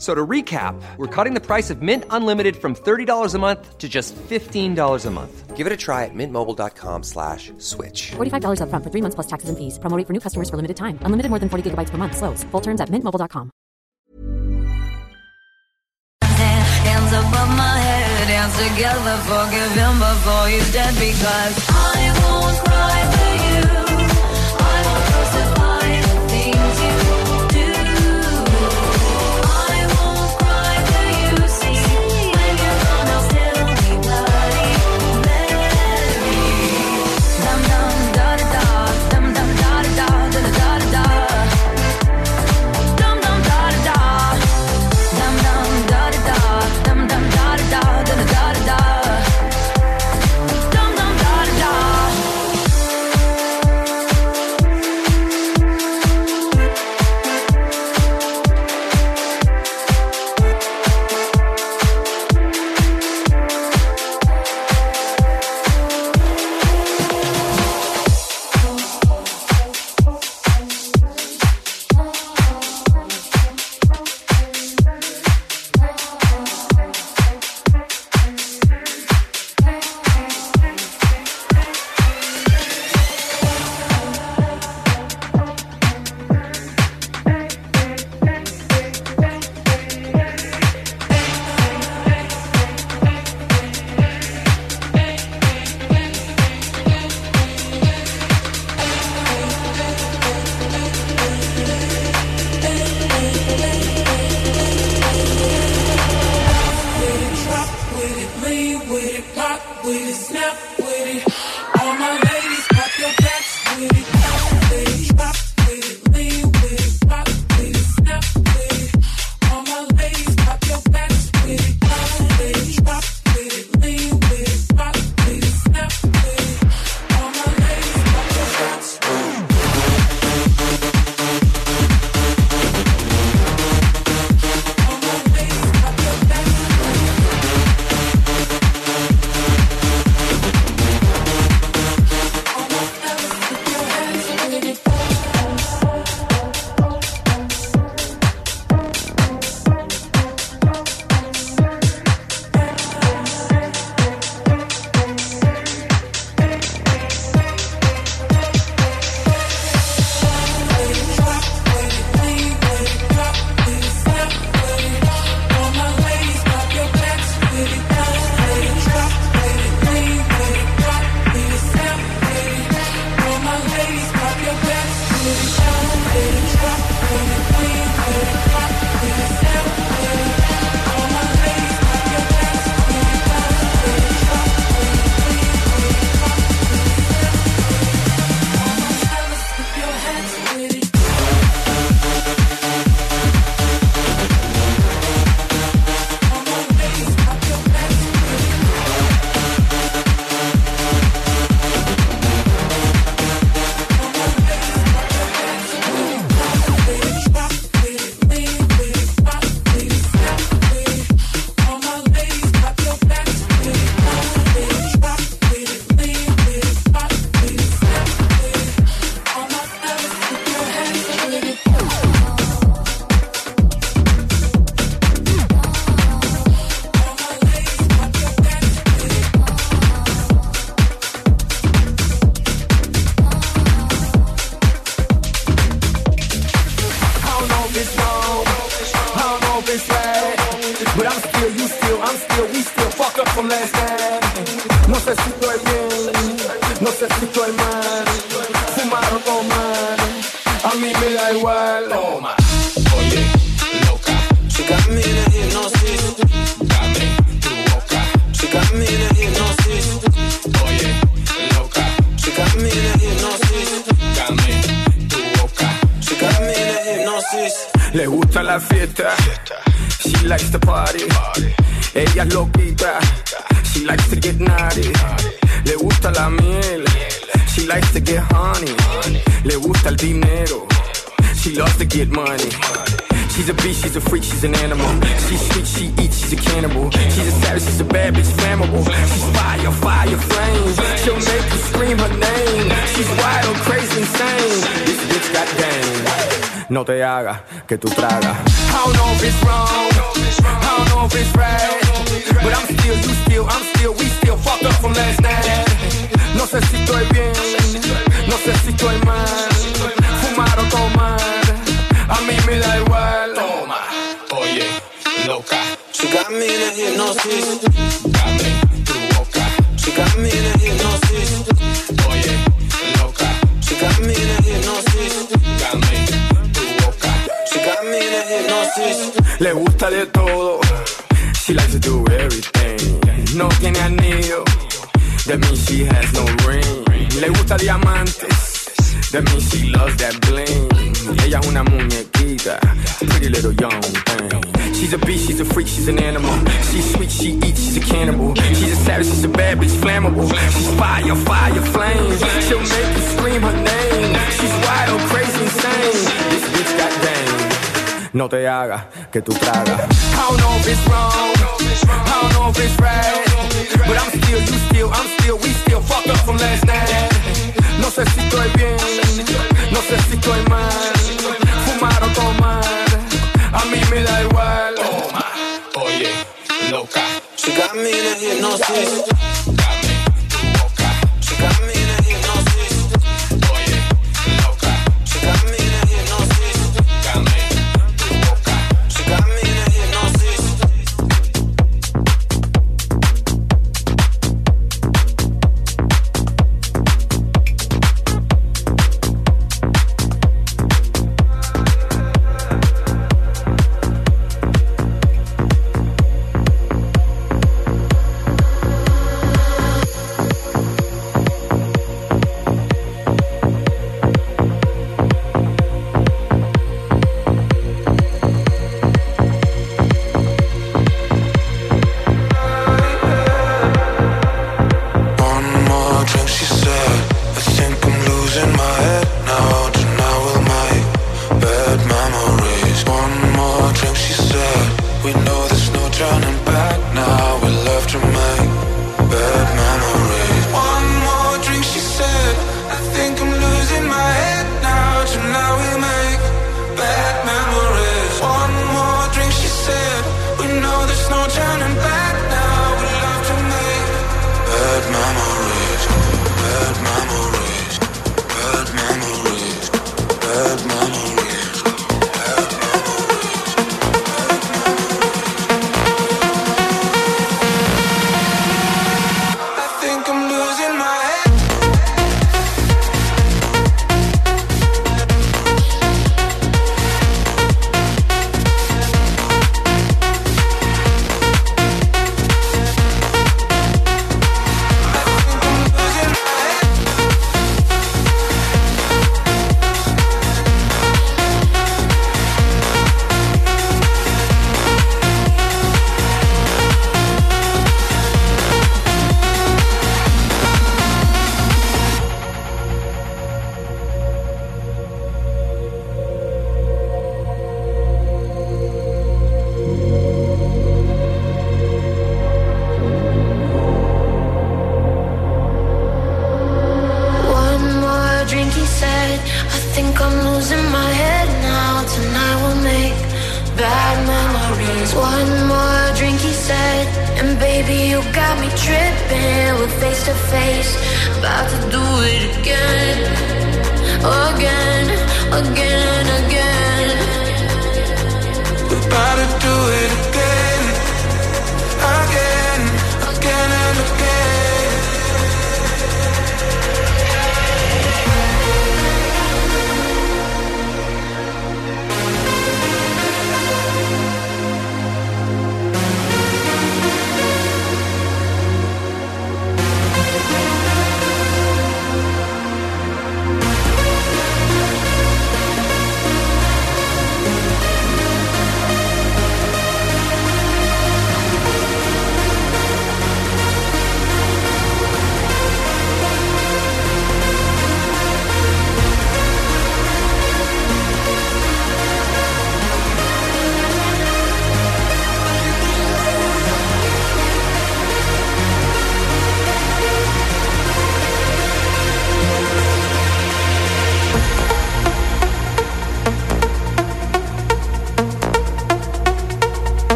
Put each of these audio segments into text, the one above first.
So to recap, we're cutting the price of Mint Unlimited from $30 a month to just $15 a month. Give it a try at mintmobile.com slash switch. $45 upfront for three months plus taxes and fees. Promo rate for new customers for limited time. Unlimited more than 40 gigabytes per month. Slows. Full terms at mintmobile.com. Hands above my head, hands together, forgive him before he's dead because I won't cry que tú tragas.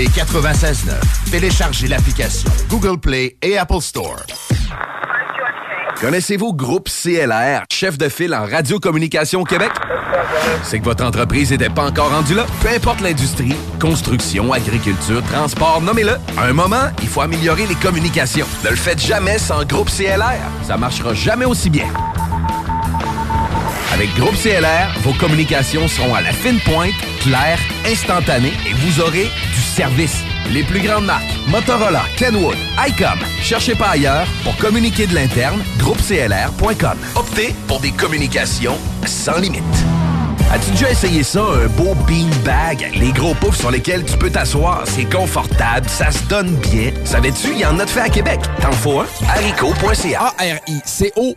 CJMD 96.9. Téléchargez l'application Google Play et Apple Store. Connaissez-vous Groupe CLR, chef de file en radiocommunication Québec? C'est que votre entreprise n'était pas encore rendue là? Peu importe l'industrie, construction, agriculture, transport, nommez-le. À un moment, il faut améliorer les communications. Ne le faites jamais sans Groupe CLR. Ça marchera jamais aussi bien. Avec Groupe CLR, vos communications seront à la fine pointe, claires, instantanées et vous aurez Les plus grandes marques, Motorola, Kenwood, ICOM. Cherchez pas ailleurs pour communiquer de l'interne, groupeclr.com. Optez pour des communications sans limite. As-tu déjà essayé ça, un beau beanbag? Les gros poufs sur lesquels tu peux t'asseoir, c'est confortable, ça se donne bien. Savais-tu, il y en a de fait à Québec. T'en faut un? haricot.ca. A-R-I-C-O.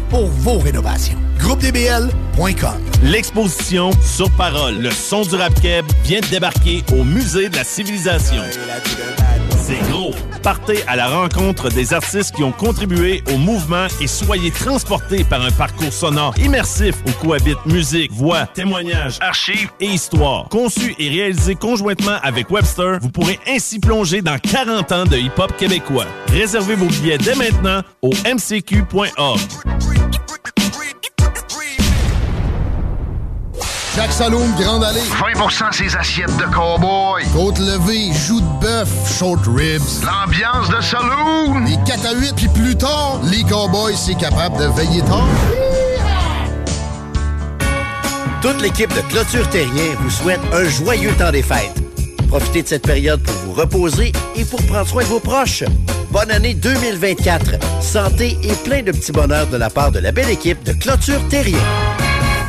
pour vos rénovations. GroupeDBL.com L'exposition Sur Parole, le son du rap keb vient de débarquer au Musée de la Civilisation. C'est gros. Partez à la rencontre des artistes qui ont contribué au mouvement et soyez transportés par un parcours sonore immersif où cohabitent musique, voix, témoignages, archives et histoire. Conçu et réalisé conjointement avec Webster, vous pourrez ainsi plonger dans 40 ans de hip-hop québécois. Réservez vos billets dès maintenant au mcq.org. Jacques Saloum, Grande Allée. 20% ses assiettes de cowboy. Côte levée, joues de bœuf, short ribs. L'ambiance de saloon. Les 4 à 8, puis plus tard, les cowboys, c'est capable de veiller tard. Toute l'équipe de Clôture Terrien vous souhaite un joyeux temps des fêtes. Profitez de cette période pour vous reposer et pour prendre soin de vos proches. Bonne année 2024. Santé et plein de petits bonheurs de la part de la belle équipe de Clôture Terrien.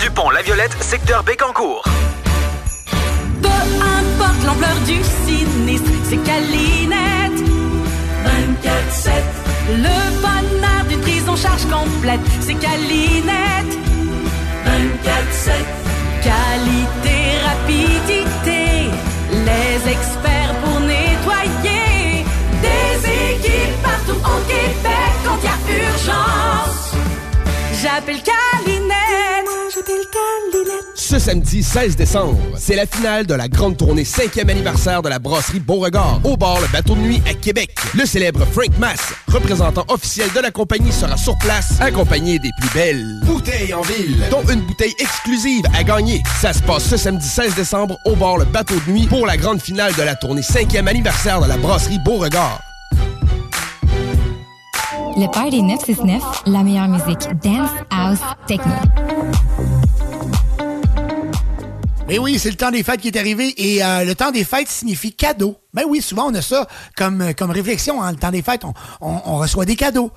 du pont La Violette, secteur Bécancourt. Peu importe l'ampleur du sinistre, c'est Calinette. 24-7. Le bonheur d'une prise en charge complète, c'est Calinette. 24-7. Qualité, rapidité, les experts pour nettoyer. Des équipes partout au Québec quand il y a urgence. J'appelle Calinette. Moi, j'appelle Calinette. Ce samedi 16 décembre, c'est la finale de la grande tournée 5e anniversaire de la brasserie Beauregard au bar Le Bateau de Nuit à Québec. Le célèbre Frank Mass, représentant officiel de la compagnie, sera sur place, accompagné des plus belles bouteilles en ville, dont une bouteille exclusive à gagner. Ça se passe ce samedi 16 décembre au bar Le Bateau de Nuit pour la grande finale de la tournée 5e anniversaire de la brasserie Beauregard. Le Party 969, la meilleure musique dance, house, techno. Mais oui, c'est le temps des fêtes qui est arrivé et euh, le temps des fêtes signifie cadeau. Ben oui, souvent on a ça comme, réflexion. Hein. Le temps des fêtes, on- on reçoit des cadeaux.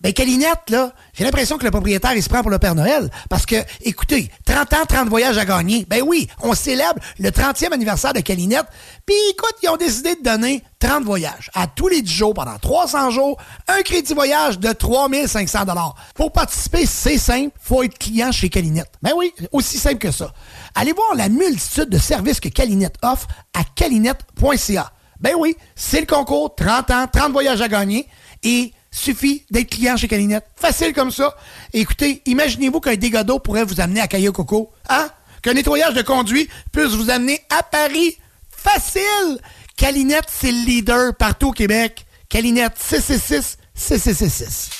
Ben Calinette, là, j'ai l'impression que le propriétaire, il se prend pour le Père Noël. Parce que, écoutez, 30 ans, 30 voyages à gagner. Ben oui, on célèbre le 30e anniversaire de Calinette. Puis écoute, ils ont décidé de donner 30 voyages à tous les 10 jours pendant 300 jours, un crédit voyage de 3500 Pour participer, c'est simple, faut être client chez Calinette. Ben oui, aussi simple que ça. Allez voir la multitude de services que Calinette offre à calinette.ca. Ben oui, c'est le concours 30 ans, 30 voyages à gagner et suffit d'être client chez Calinette. Facile comme ça. Écoutez, imaginez-vous qu'un dégât d'eau pourrait vous amener à Caillou Coco. Hein? Qu'un nettoyage de conduit puisse vous amener à Paris. Facile! Calinette, c'est le leader partout au Québec. Calinette 666 6666.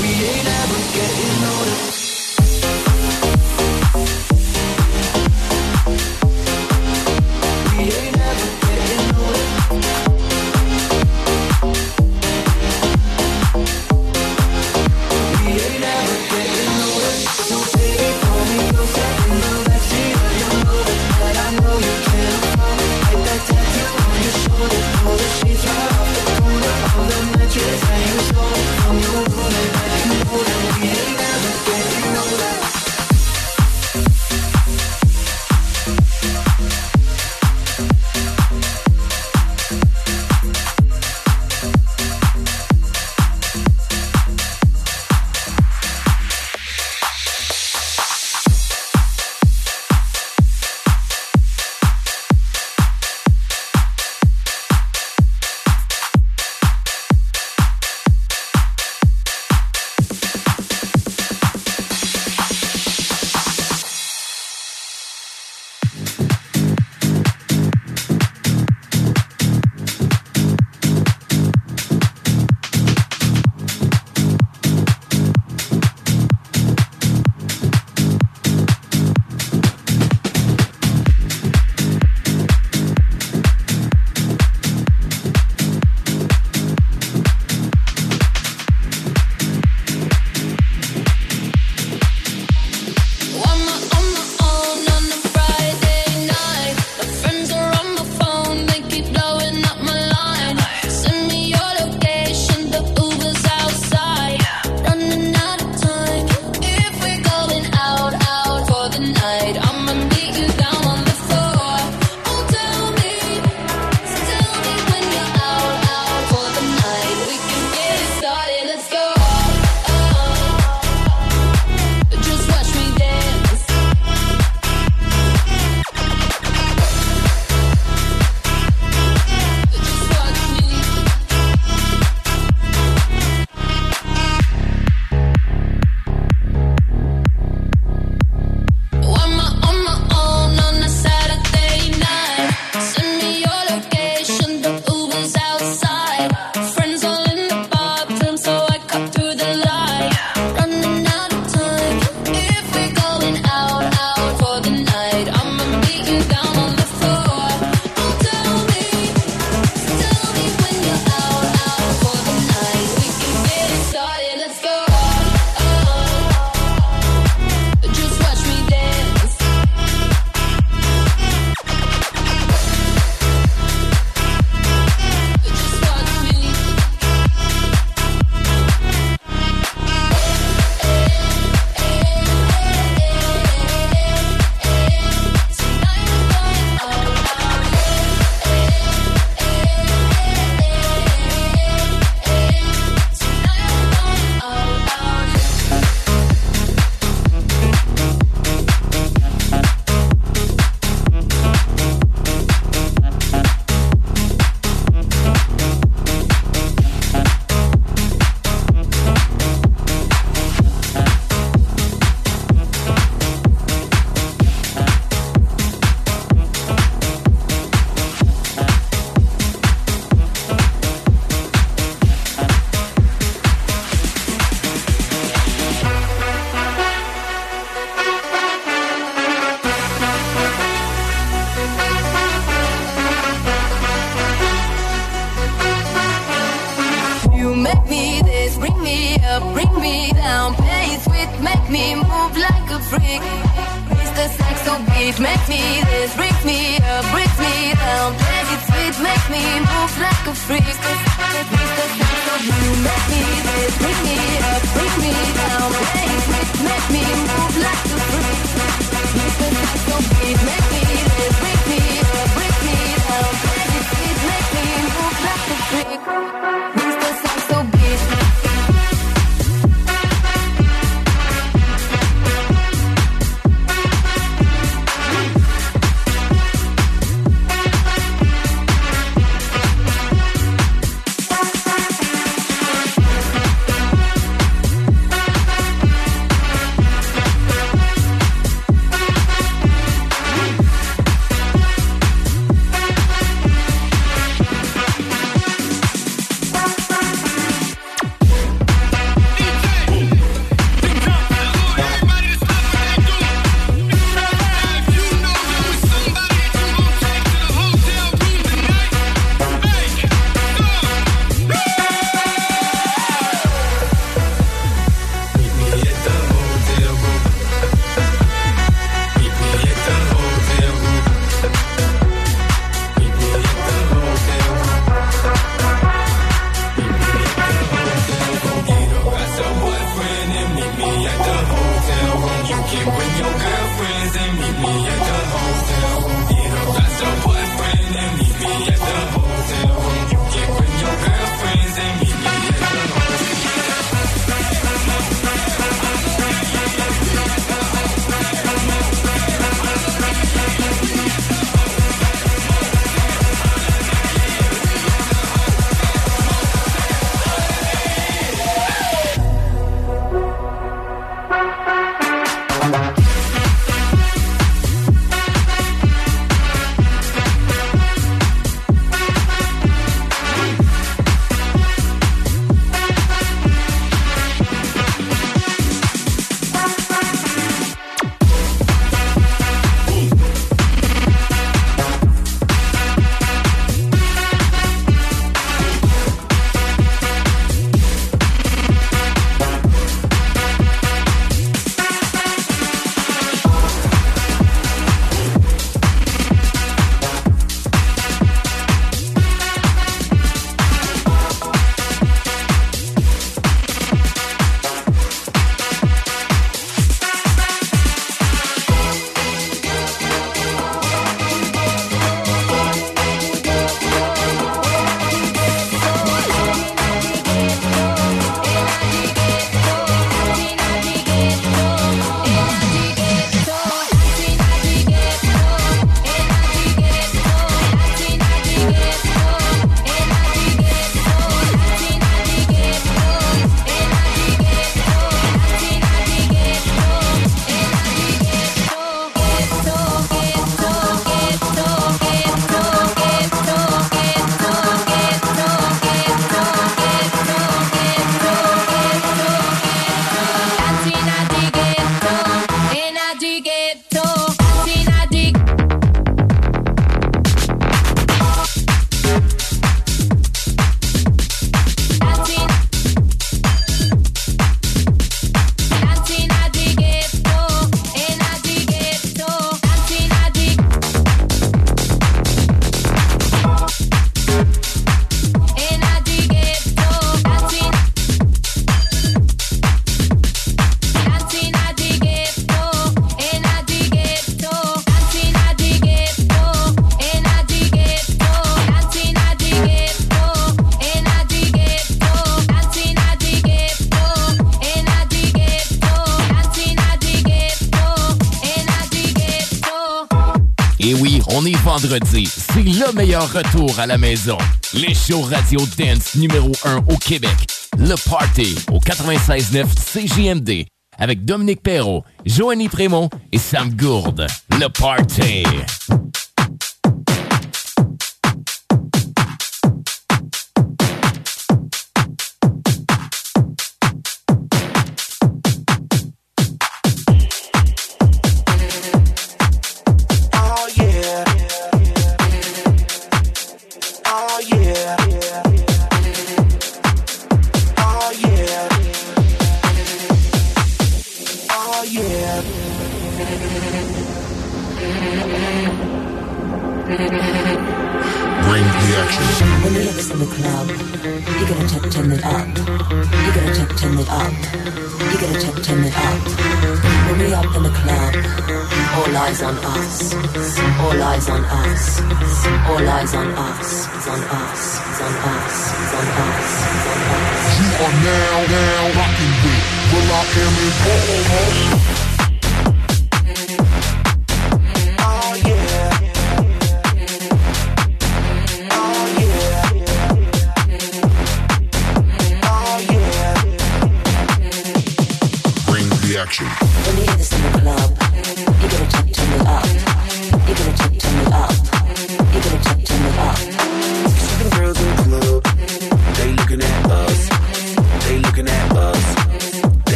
c'est le meilleur retour à la maison. Les shows radio dance numéro 1 au Québec. Le Party au 96.9 CJMD avec Dominique Perrault, Joanie Prémont et Sam Gourde. Le Party.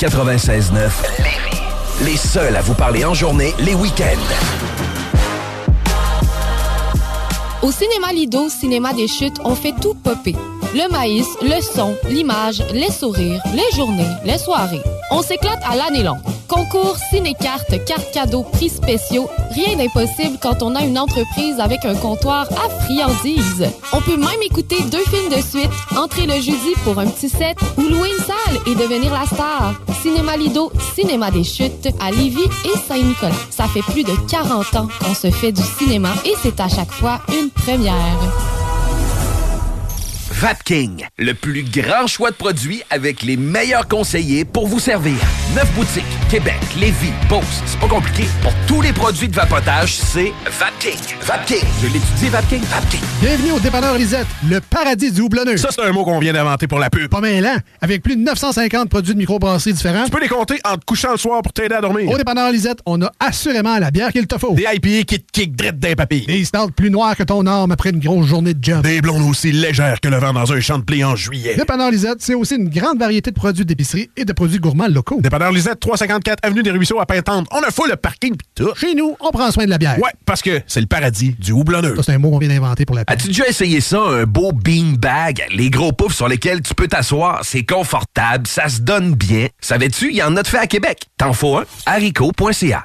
96.9 Lévis. Les seuls à vous parler en journée, les week-ends. Au cinéma Lido, cinéma des chutes, on fait tout popper. Le maïs, le son, l'image, les sourires, les journées, les soirées. On s'éclate à l'année longue. Concours, ciné-cartes, cartes cadeaux, prix spéciaux, rien d'impossible quand on a une entreprise avec un comptoir à friandises. On peut même écouter deux films de suite, entrer le jeudi pour un petit set ou louer une salle et devenir la star. Cinéma Lido, cinéma des chutes à Lévis et Saint-Nicolas. Ça fait plus de 40 ans qu'on se fait du cinéma et c'est à chaque fois une première. Vapking, le plus grand choix de produits avec les meilleurs conseillers pour vous servir. Neuf boutiques, Québec, Lévis, Beauce. C'est pas compliqué. Pour tous les produits de vapotage, c'est Vapking. Vapking. Je l'étudie, Vapking. Vapking. Bienvenue au dépanneur Lisette, le paradis du houblonneux. Ça, c'est un mot qu'on vient d'inventer pour la pub. Pas mal, hein? Avec plus de 950 produits de microbrasserie différents. Tu peux les compter en te couchant le soir pour t'aider à dormir. Au dépanneur Lisette, on a assurément la bière qu'il te faut. Des IPA qui te kick drette d'un papy. Des stouts plus noirs que ton arme après une grosse journée de job. Des blondes aussi légères que le vent dans un champ de blé en juillet. Dépanneur Lisette, c'est aussi une grande variété de produits d'épicerie et de produits gourmands locaux. Dépanneur Lisette, 354 Avenue des Ruisseaux à Pintante. On a fou le parking pis tout. Chez nous, on prend soin de la bière. Ouais, parce que c'est le paradis du houblonneux. Ça, c'est un mot qu'on vient d'inventer pour la bière. As-tu déjà essayé ça, un beau bean bag? Les gros poufs sur lesquels tu peux t'asseoir, c'est confortable, ça se donne bien. Savais-tu, il y en a de fait à Québec. T'en faut un? haricot.ca.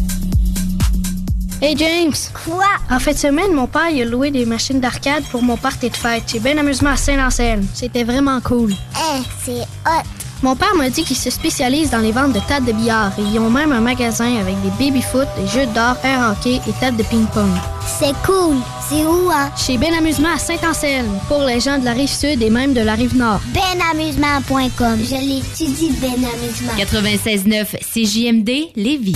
Hey James! Quoi? En fin de semaine, mon père il a loué des machines d'arcade pour mon party de fête. J'ai bien amusement à Saint-Anselme. C'était vraiment cool. Eh, c'est hot! Mon père m'a dit qu'il se spécialise dans les ventes de tables de billard et ils ont même un magasin avec des baby-foot, des jeux d'or, air hockey et tables de ping-pong. C'est cool! C'est où, hein? Chez Ben Amusement à Saint-Anselme, pour les gens de la rive sud et même de la rive nord. Benamusement.com. Je l'étudie, Ben Amusement. 96.9 CJMD Lévis.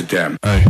Amsterdam. Hey.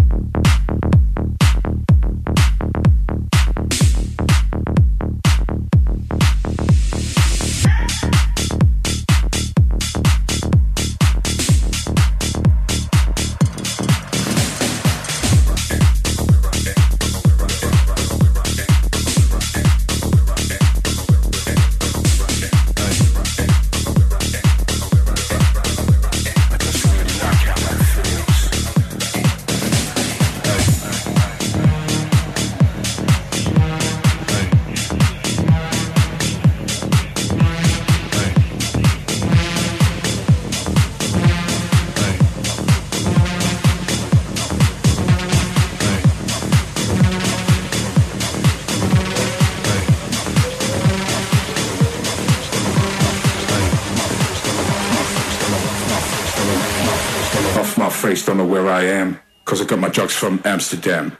Amsterdam.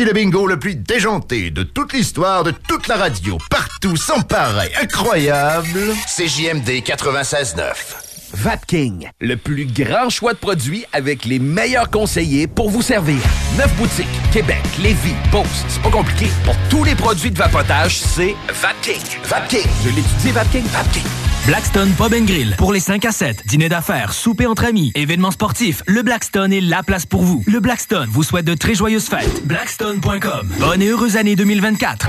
Voici le bingo le plus déjanté de toute l'histoire de toute la radio, partout, sans pareil, incroyable. CJMD 96.9. Vapking, le plus grand choix de produits avec les meilleurs conseillers pour vous servir. Neuf boutiques, Québec, Lévis, Beauce, c'est pas compliqué. Pour tous les produits de vapotage, c'est Vapking. Vapking. Je l'étudie, Vapking. Vapking. Blackstone Pub Grill. Pour les 5 à 7, dîner d'affaires, souper entre amis, événements sportifs, le Blackstone est la place pour vous. Le Blackstone vous souhaite de très joyeuses fêtes. Blackstone.com. Bonne et heureuse année 2024.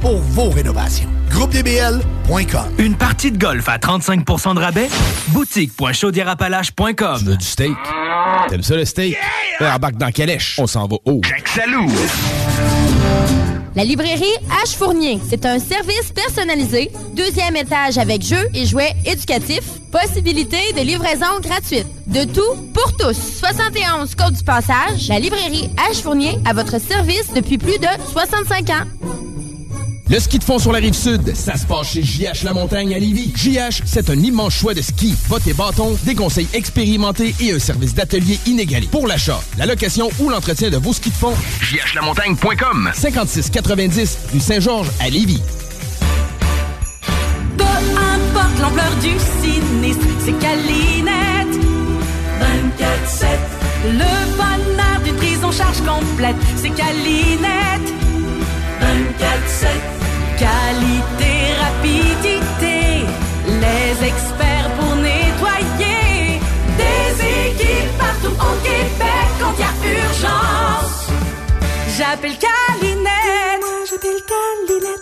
pour vos rénovations. GroupeDBL.com Une partie de golf à 35% de rabais? Boutique.chaudierapalache.com. Tu veux du steak? T'aimes ça le steak? Yeah! Embarque dans Calèche. On s'en va haut. Salou! La librairie H Fournier, c'est un service personnalisé, deuxième étage avec jeux et jouets éducatifs, possibilité de livraison gratuite. De tout pour tous. 71 Côte du Passage, la librairie H Fournier à votre service depuis plus de 65 ans. Le ski de fond sur la rive sud, ça se passe chez JH La Montagne à Lévis. JH, c'est un immense choix de ski, bottes et bâtons, des conseils expérimentés et un service d'atelier inégalé. Pour l'achat, la location ou l'entretien de vos skis de fond, jhlamontagne.com 5690 rue Saint-Georges à Lévis. Peu importe l'ampleur du sinistre, c'est Calinette. 24-7. Le bonheur d'une prise en charge complète, c'est Calinette. 24-7. Qualité, rapidité, les experts pour nettoyer. Des équipes partout au Québec quand il y a urgence. J'appelle Calinette. Moi, j'appelle Calinette.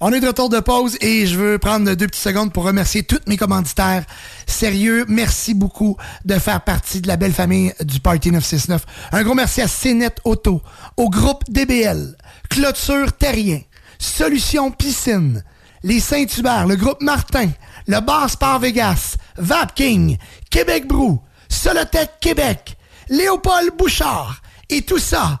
On est de retour de pause et je veux prendre deux petites secondes pour remercier tous mes commanditaires. Sérieux, merci beaucoup de faire partie de la belle famille du Party 969. Un gros merci à CNET Auto, au groupe DBL, Clôture Terrien, Solution Piscine, les Saint-Hubert, le groupe Martin, le Bar Sport Vegas, Vapking, Québec Brou, Solotech Québec, Léopold Bouchard et tout ça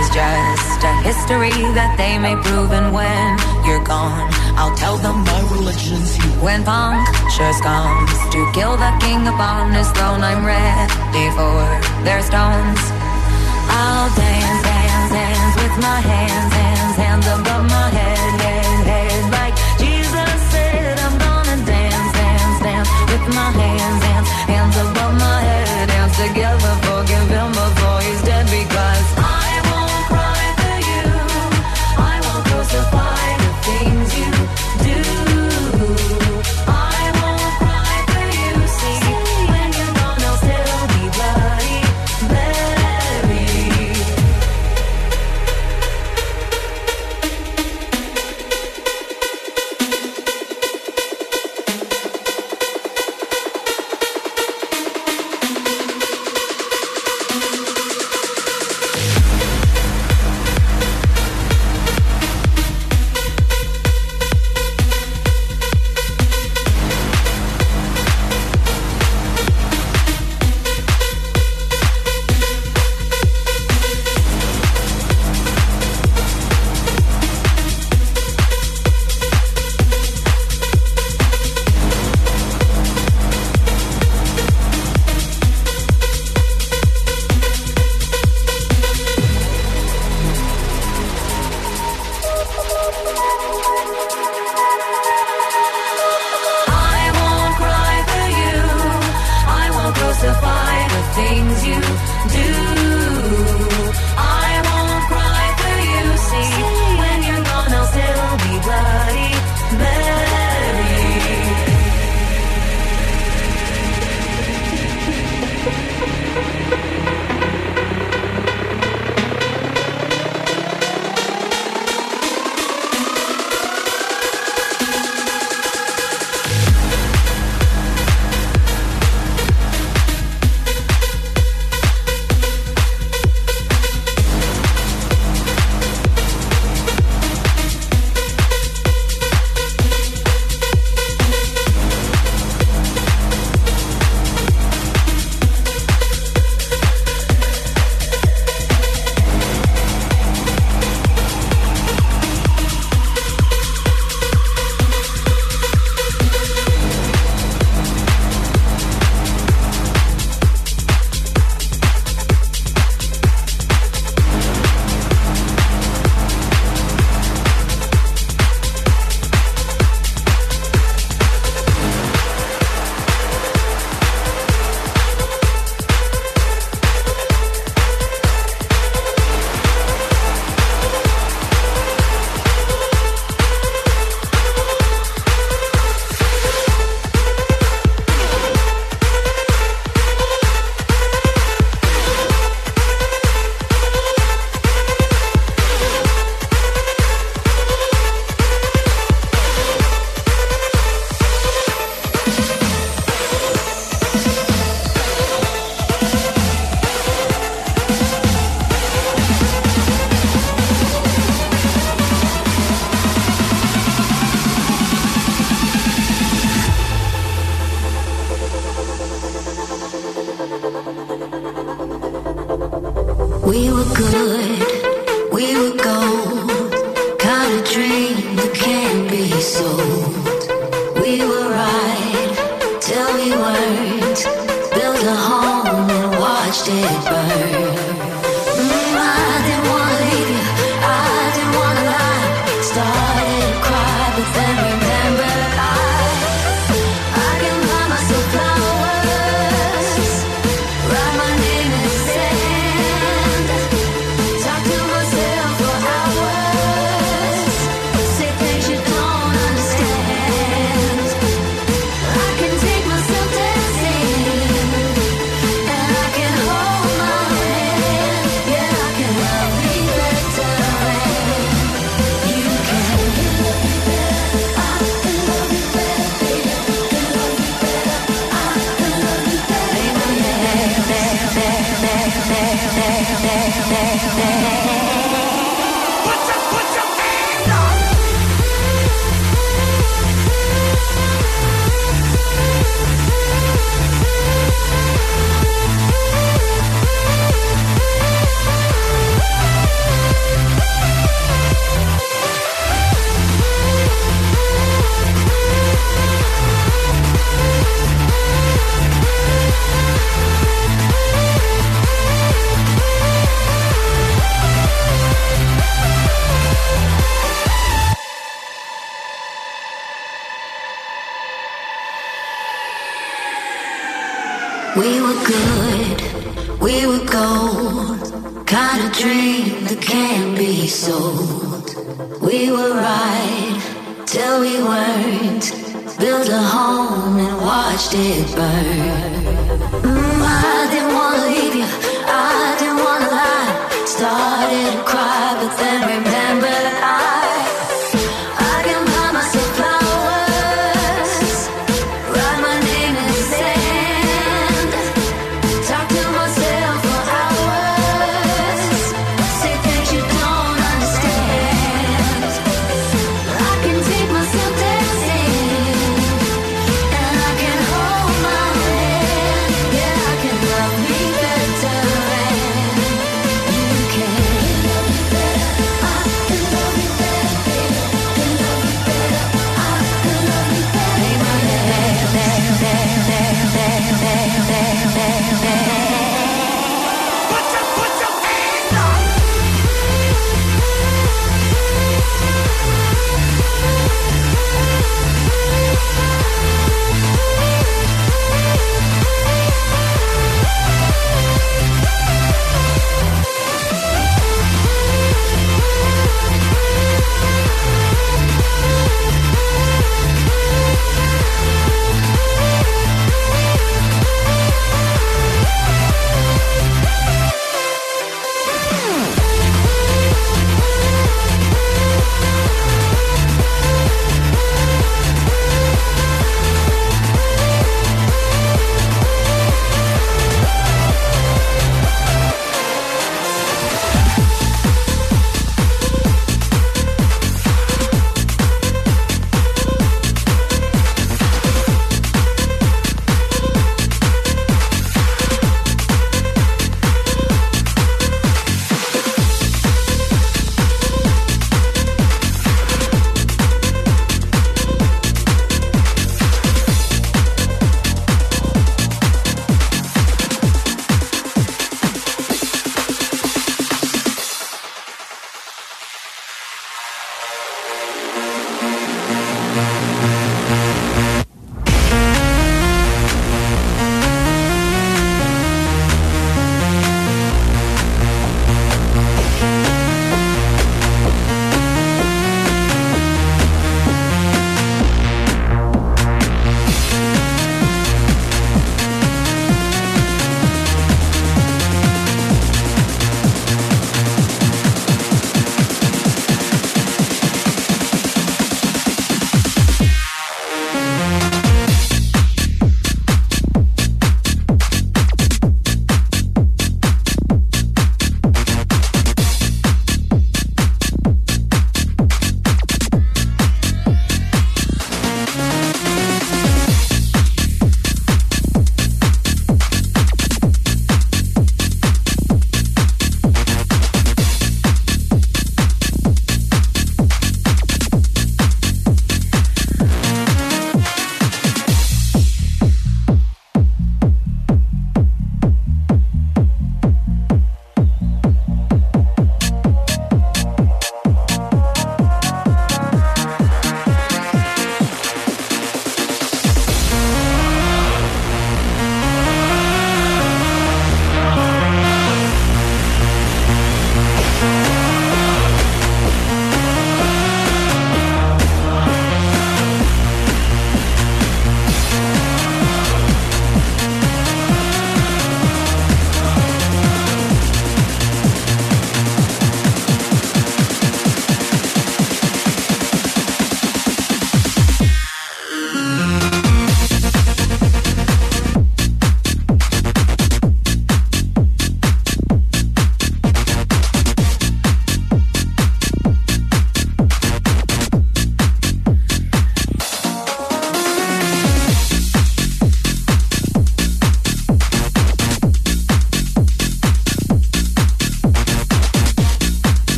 is just a history that they may prove, and when you're gone, I'll tell them my religion's you. When punctures comes to kill the king upon his throne, I'm ready for their stones. I'll dance, dance, dance with my hands, hands, hands above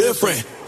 different.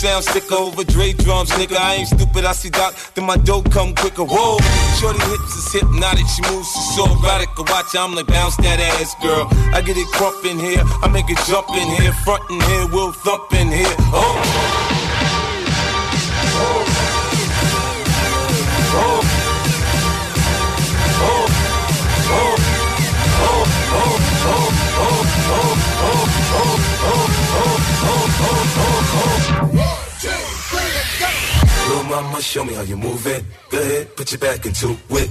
sound stick over Dre drums, nigga. I ain't stupid, I see Doc, then my dope come quicker. Whoa, shorty hips is hypnotic, she moves, she's so erotic. I watch, I'm like, bounce that ass, girl. I get it crump in here, I make it jump in here, front in here, we'll thump in here. Oh. I'ma show me how you move it. Go ahead, put your back into it.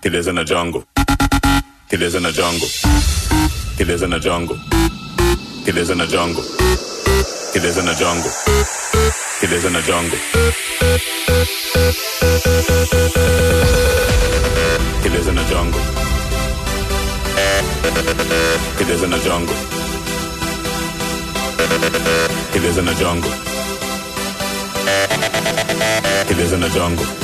Killers in the jungle. Killers in the jungle. Killers in the jungle. Killers in the jungle. Killers in the jungle. Killers in the jungle. Killers in the jungle. Killers in the jungle. Killers in the jungle. Killers in the jungle.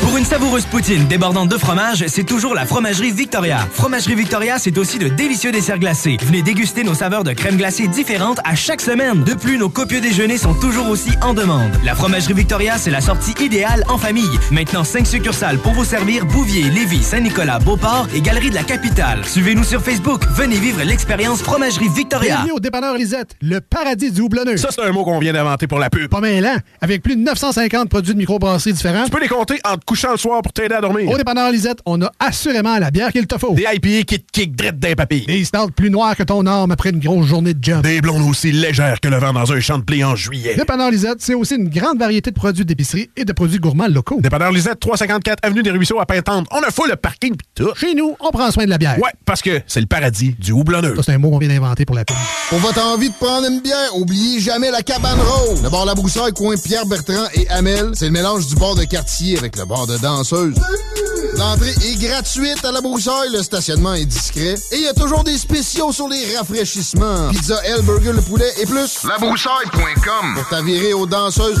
Pour une savoureuse poutine débordante de fromage, c'est toujours la Fromagerie Victoria. Fromagerie Victoria, c'est aussi de délicieux desserts glacés. Venez déguster nos saveurs de crème glacée différentes à chaque semaine. De plus, nos copieux déjeuners sont toujours aussi en demande. La Fromagerie Victoria, c'est la sortie idéale en famille. Maintenant, 5 succursales pour vous servir Bouvier, Lévis, Saint-Nicolas, Beauport et Galerie de la Capitale. Suivez-nous sur Facebook. Venez vivre l'expérience Fromagerie Victoria. Bienvenue au dépanneur Lisette, le paradis du houblonneux. Ça, c'est un mot qu'on vient d'inventer pour la pub. Pas mêlant, avec plus de 950 produits de microbrasserie différents. Tu peux les compter en te couchant le soir pour t'aider à dormir. Au dépanneur Lisette, on a assurément la bière qu'il te faut. Des IPA qui te kick drette d'un papy. Des stouts plus noirs que ton arme après une grosse journée de job. Des blondes aussi légères que le vent dans un champ de blé en juillet. Dépanneur Lisette, c'est aussi une grande variété de produits d'épicerie et de produits gourmands locaux. Dépanneur Lisette, 354 Avenue des Ruisseaux à Pintante. On a full le parking pis tout. Chez nous, on prend soin de la bière. Ouais, parce que c'est le paradis du houblonneux. Ça, c'est un mot qu'on vient d'inventer pour la pub. Pour votre envie de prendre une bière, oubliez jamais la cabane rose. Le bar La Broussaille, coin Pierre Bertrand et Amel, c'est le mélange du bar de quartier avec le bar Sport de danseuse. L'entrée est gratuite à la broussaille, le stationnement est discret et il y a toujours des spéciaux sur les rafraîchissements. Pizza L, burger, le poulet et plus. Labroussaille.com Pour t'avirer aux danseuses.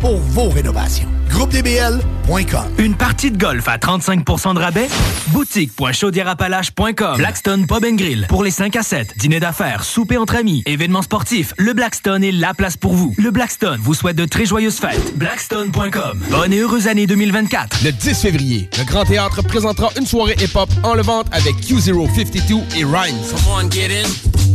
pour vos rénovations. GroupeDBL.com Une partie de golf à 35% de rabais? Boutique.chaudierapalache.com Blackstone Pub and Grill. Pour les 5 à 7, dîner d'affaires, souper entre amis, événements sportifs, le Blackstone est la place pour vous. Le Blackstone vous souhaite de très joyeuses fêtes. Blackstone.com. Bonne et heureuse année 2024. Le 10 février, le Grand Théâtre présentera une soirée hip-hop en levante avec Q052 et Rhymes. Come on, get in.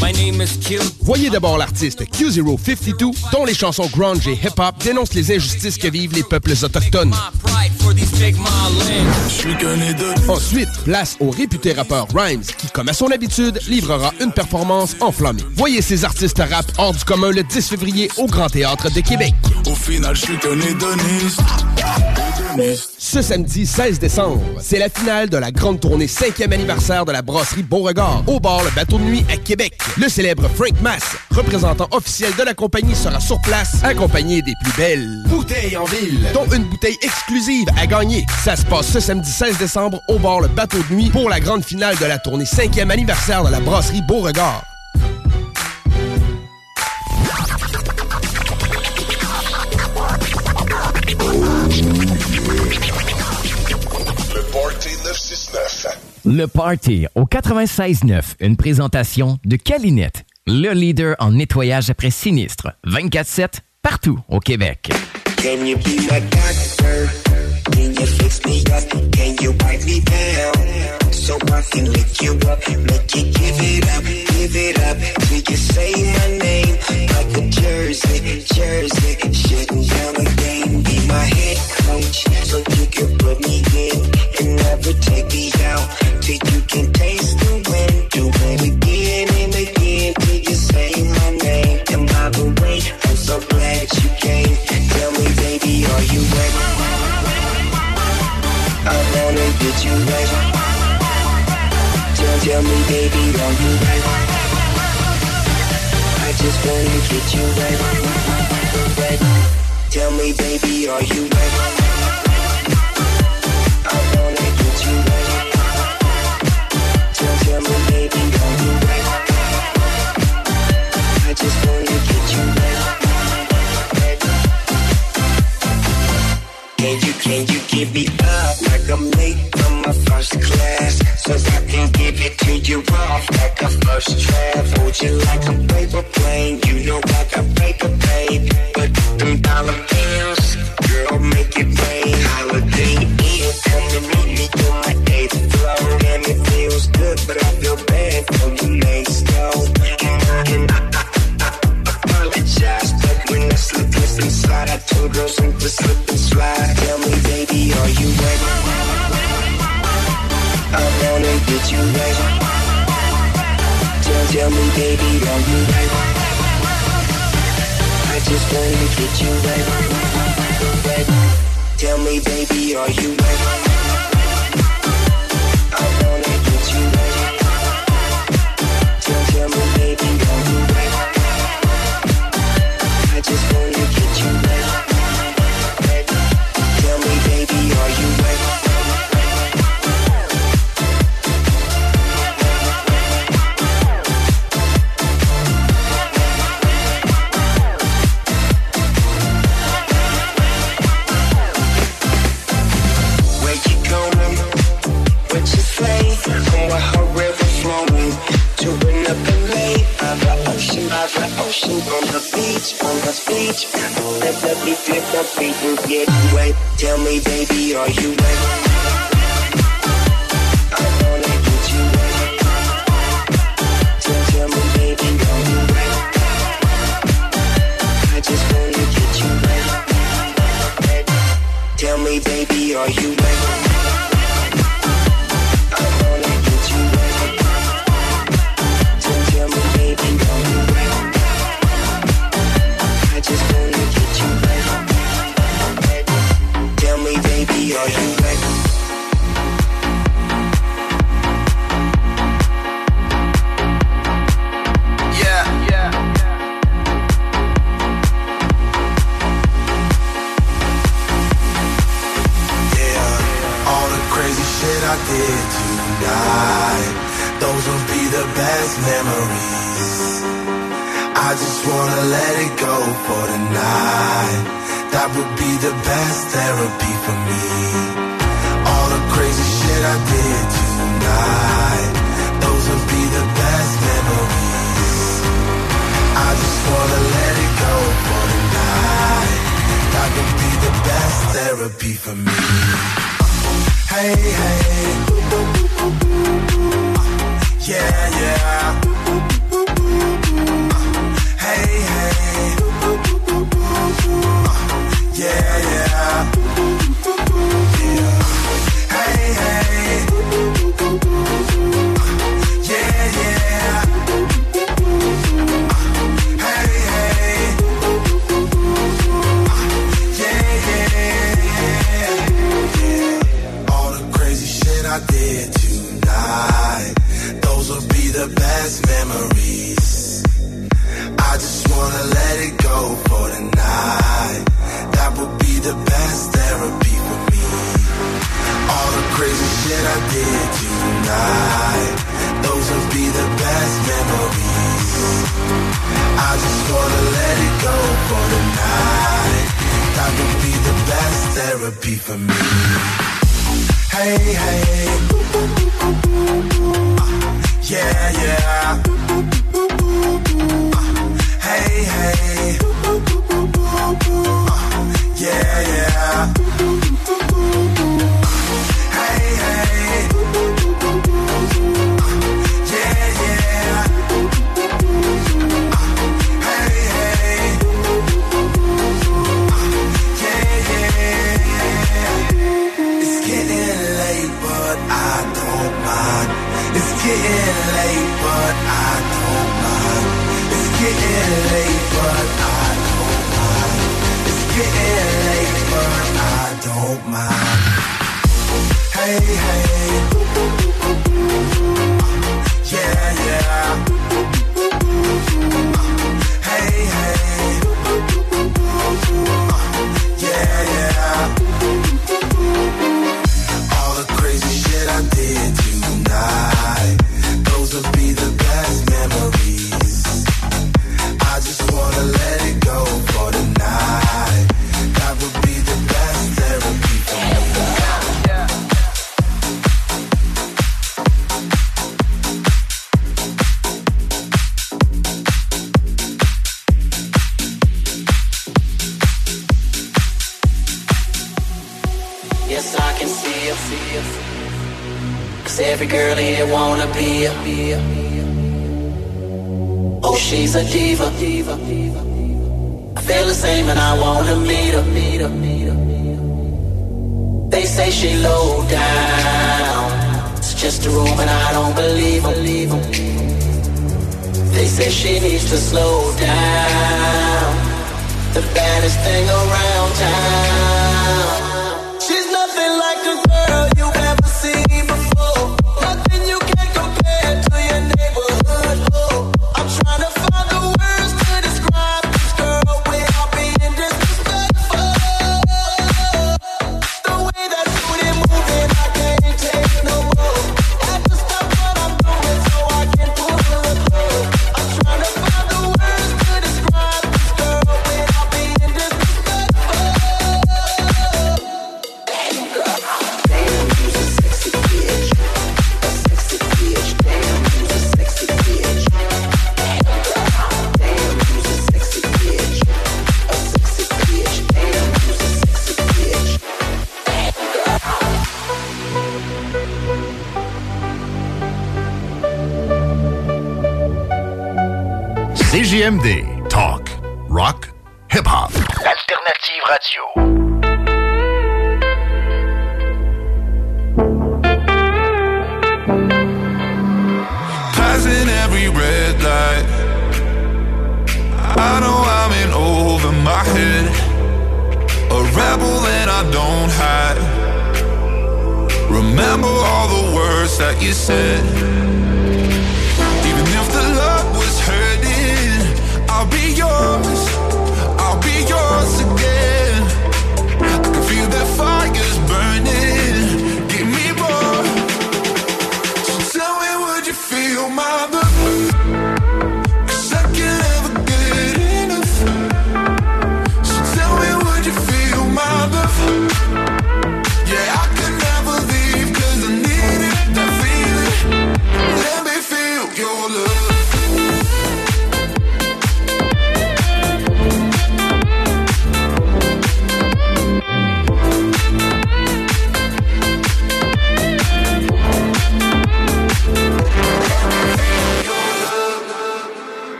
My name is Q. Voyez d'abord l'artiste Q052, dont les chansons grunge et hip-hop dénoncent les injustices que vivent les peuples autochtones. Ensuite, place au réputé rappeur Rhymes, qui, comme à son habitude, livrera une performance enflammée. Voyez ces artistes rap hors du commun le 10 février au Grand Théâtre de Québec. Au final, je suis qu'un hédoniste. Ce samedi 16 décembre, c'est la finale de la grande tournée 5e anniversaire de la brasserie Beauregard au bar Le Bateau de Nuit à Québec. Le célèbre Frank Mass, représentant officiel de la compagnie, sera sur place, accompagné des plus belles bouteilles en ville, dont une bouteille exclusive à gagner. Ça se passe ce samedi 16 décembre au bar Le Bateau de Nuit pour la grande finale de la tournée 5e anniversaire de la brasserie Beauregard. Le Party au 96.9, une présentation de Calinette, le leader en nettoyage après sinistre. 24-7, partout au Québec. Can you be my doctor? Can you fix me up? Can you wipe me down? So I can lick you up, make you give it up, give it up. We can say my name like a jersey, jersey. Shutting down the game, be my head coach, so you can put me in and never take me out you can taste the win. Do it again and again till you say my name. And by the way, I'm so glad you came. Tell me, baby, are you ready? I wanna get you ready. Tell, me, baby, are you ready? I just wanna get you ready. Tell me, baby, are you ready? Dollar bills, girl, make it rain. Holiday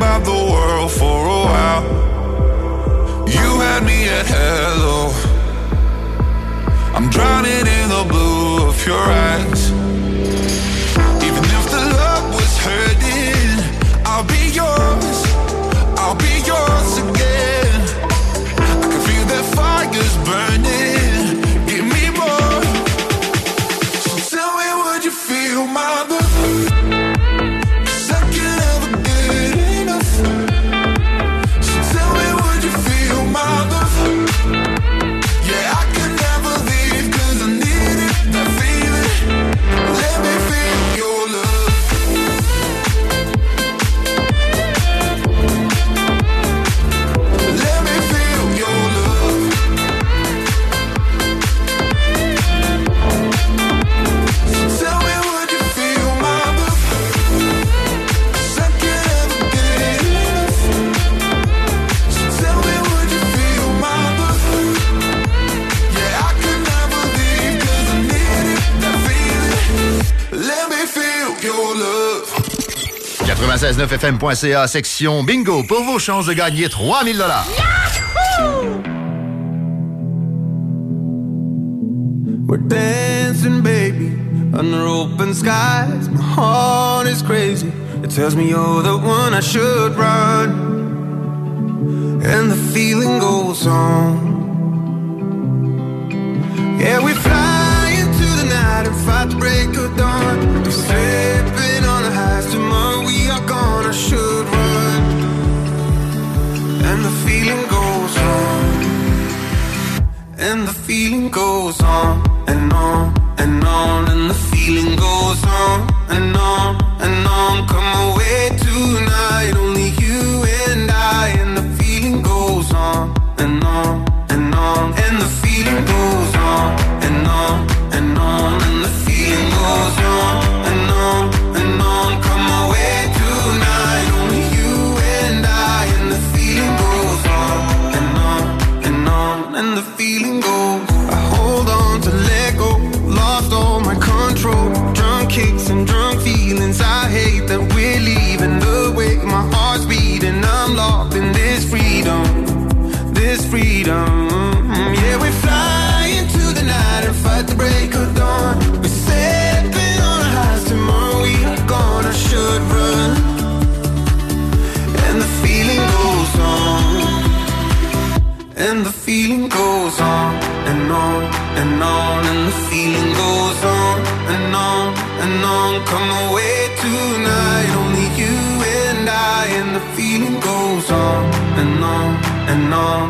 about the world for a while. You had me at hello. I'm drowning in the blue of your eyes. Even if the love was hurting, I'll be yours. I'll be yours again. I can feel that fire's burning. 969fm.ca, section bingo, pour vos chances de gagner 3000 dollars. We're dancing, baby, under open skies. My heart is crazy. It tells me you're the one I should run. And the feeling goes on. goes on and on and on, and the feeling and on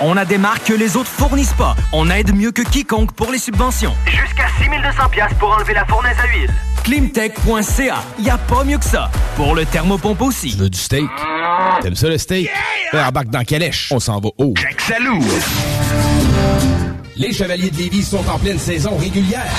On a des marques que les autres fournissent pas. On aide mieux que quiconque pour les subventions. Jusqu'à 6200 pièces pour enlever la fournaise à huile. Climtech.ca. Y a pas mieux que ça. Pour le thermopompe aussi. Tu veux du steak? T'aimes ça le steak? Ben, embarque dans Calèche. On s'en va haut. Salou! Les Chevaliers de Lévis sont en pleine saison régulière.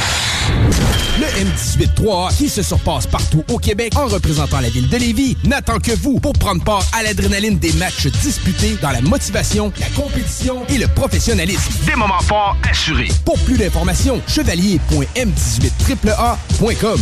Le M18-3A, qui se surpasse partout au Québec en représentant la ville de Lévis, n'attend que vous pour prendre part à l'adrénaline des matchs disputés dans la motivation, la compétition et le professionnalisme. Des moments forts assurés. Pour plus d'informations, chevalier.m18AAA.com.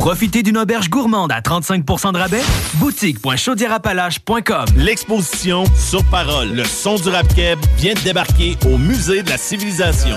Profitez d'une auberge gourmande à 35% de rabais? Boutique.chaudierapalache.com L'exposition Sur Parole, le son du rap vient de débarquer au Musée de la Civilisation.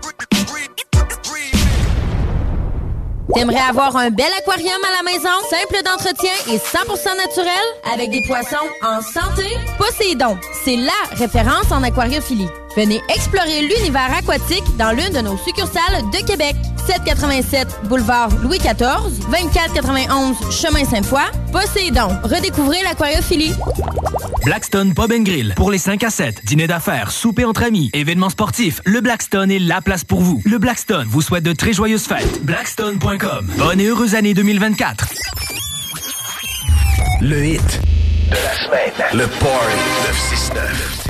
T'aimerais avoir un bel aquarium à la maison, simple d'entretien et 100% naturel, avec des poissons en santé? Poséidon, c'est LA référence en aquariophilie. Venez explorer l'univers aquatique dans l'une de nos succursales de Québec. 787 boulevard Louis XIV, 2491 chemin Sainte-Foy. Poséidon, redécouvrez l'aquariophilie. Blackstone Pub and Grill. Pour les 5 à 7, dîner d'affaires, souper entre amis, événements sportifs, le Blackstone est la place pour vous. Le Blackstone vous souhaite de très joyeuses fêtes. Blackstone.com. Bonne et heureuse année 2024. Le hit de la semaine. Le Party 969.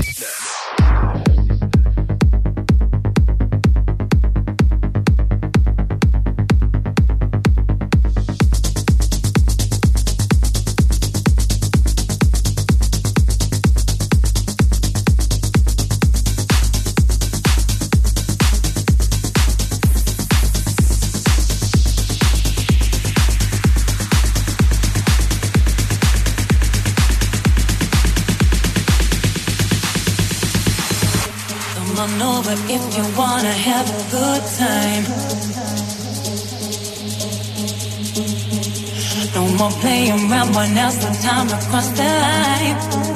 Over if you wanna have a good time. No more playing around, but now's the time to cross the line.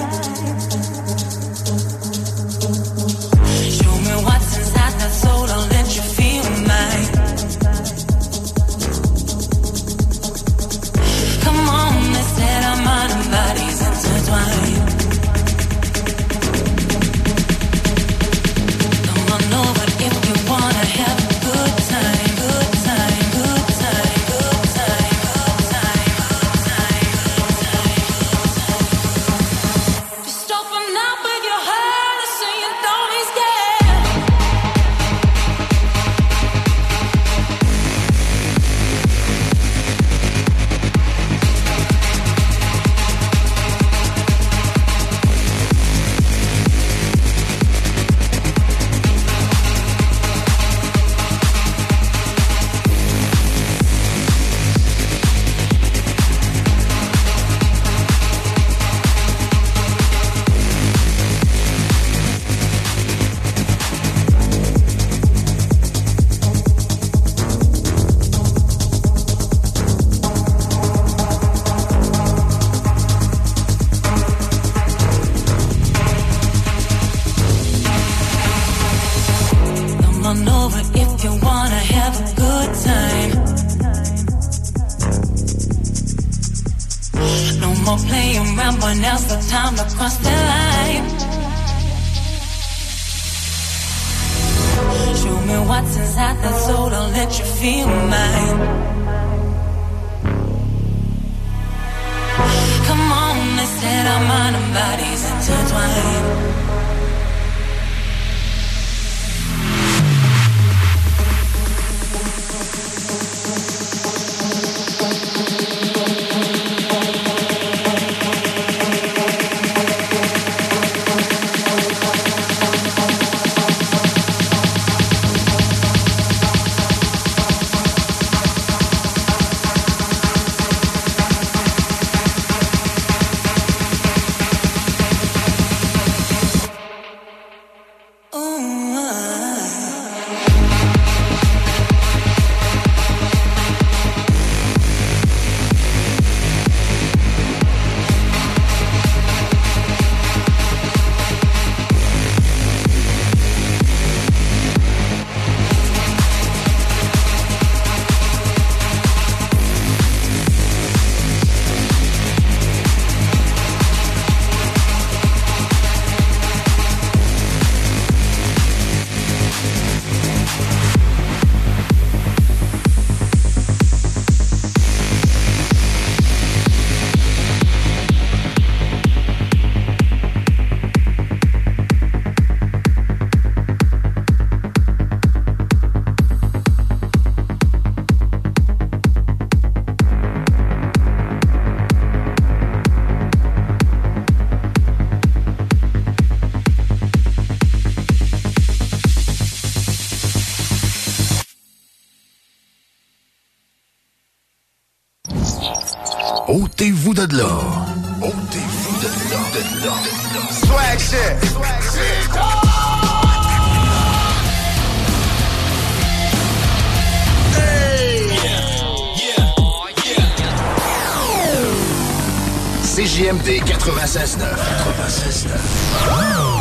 De. Ôtez-vous de là, de là. Swag shit. Swag shit. CJMD 96.9. 96.9.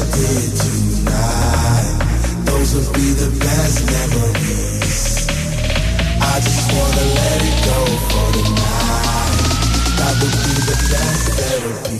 Tonight. Those will be the best memories. I just wanna let it go for the night. That would be the best therapy.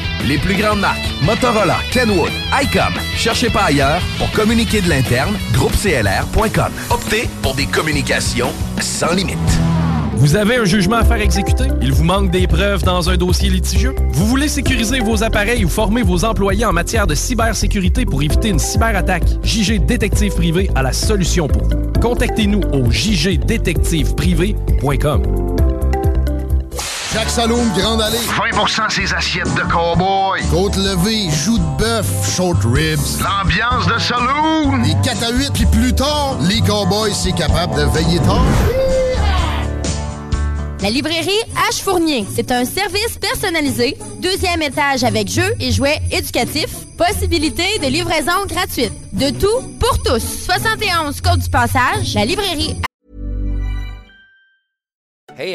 Les plus grandes marques, Motorola, Kenwood, ICOM. Cherchez pas ailleurs pour communiquer de l'interne, groupeclr.com. Optez pour des communications sans limite. Vous avez un jugement à faire exécuter? Il vous manque des preuves dans un dossier litigieux? Vous voulez sécuriser vos appareils ou former vos employés en matière de cybersécurité pour éviter une cyberattaque? JG Détective Privé a la solution pour vous. Contactez-nous au jgdétectiveprivé.com. Jacques Saloum, Grande Allée. 20% ses assiettes de cowboy. Côte levée, joues de bœuf, short ribs. L'ambiance de saloon. Les 4 à 8, puis plus tard, les cowboys, c'est capable de veiller tard. La librairie H Fournier, c'est un service personnalisé, deuxième étage avec jeux et jouets éducatifs, possibilité de livraison gratuite. De tout pour tous. 71 Côte du Passage, la librairie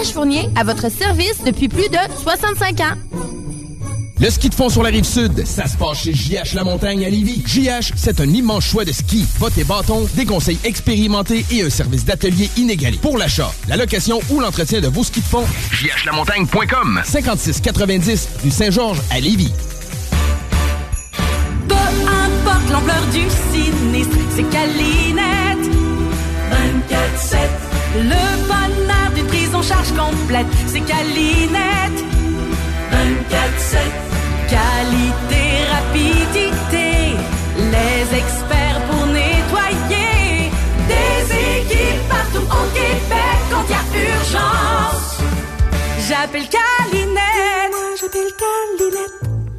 H Fournier à votre service depuis plus de 65 ans. Le ski de fond sur la rive sud, ça se passe chez JH La Montagne à Lévis. JH, c'est un immense choix de ski, bottes et bâtons, des conseils expérimentés et un service d'atelier inégalé. Pour l'achat, la location ou l'entretien de vos skis de fond, jhlamontagne.com 5690 rue Saint-Georges à Lévis. Peu importe l'ampleur du sinistre, c'est Calinette. 24-7. Le bonheur en charge complète, c'est Calinette. 24-7. Qualité, rapidité, les experts pour nettoyer. Des équipes partout au Québec quand il y a urgence. J'appelle Calinette. Moi, j'appelle Calinette.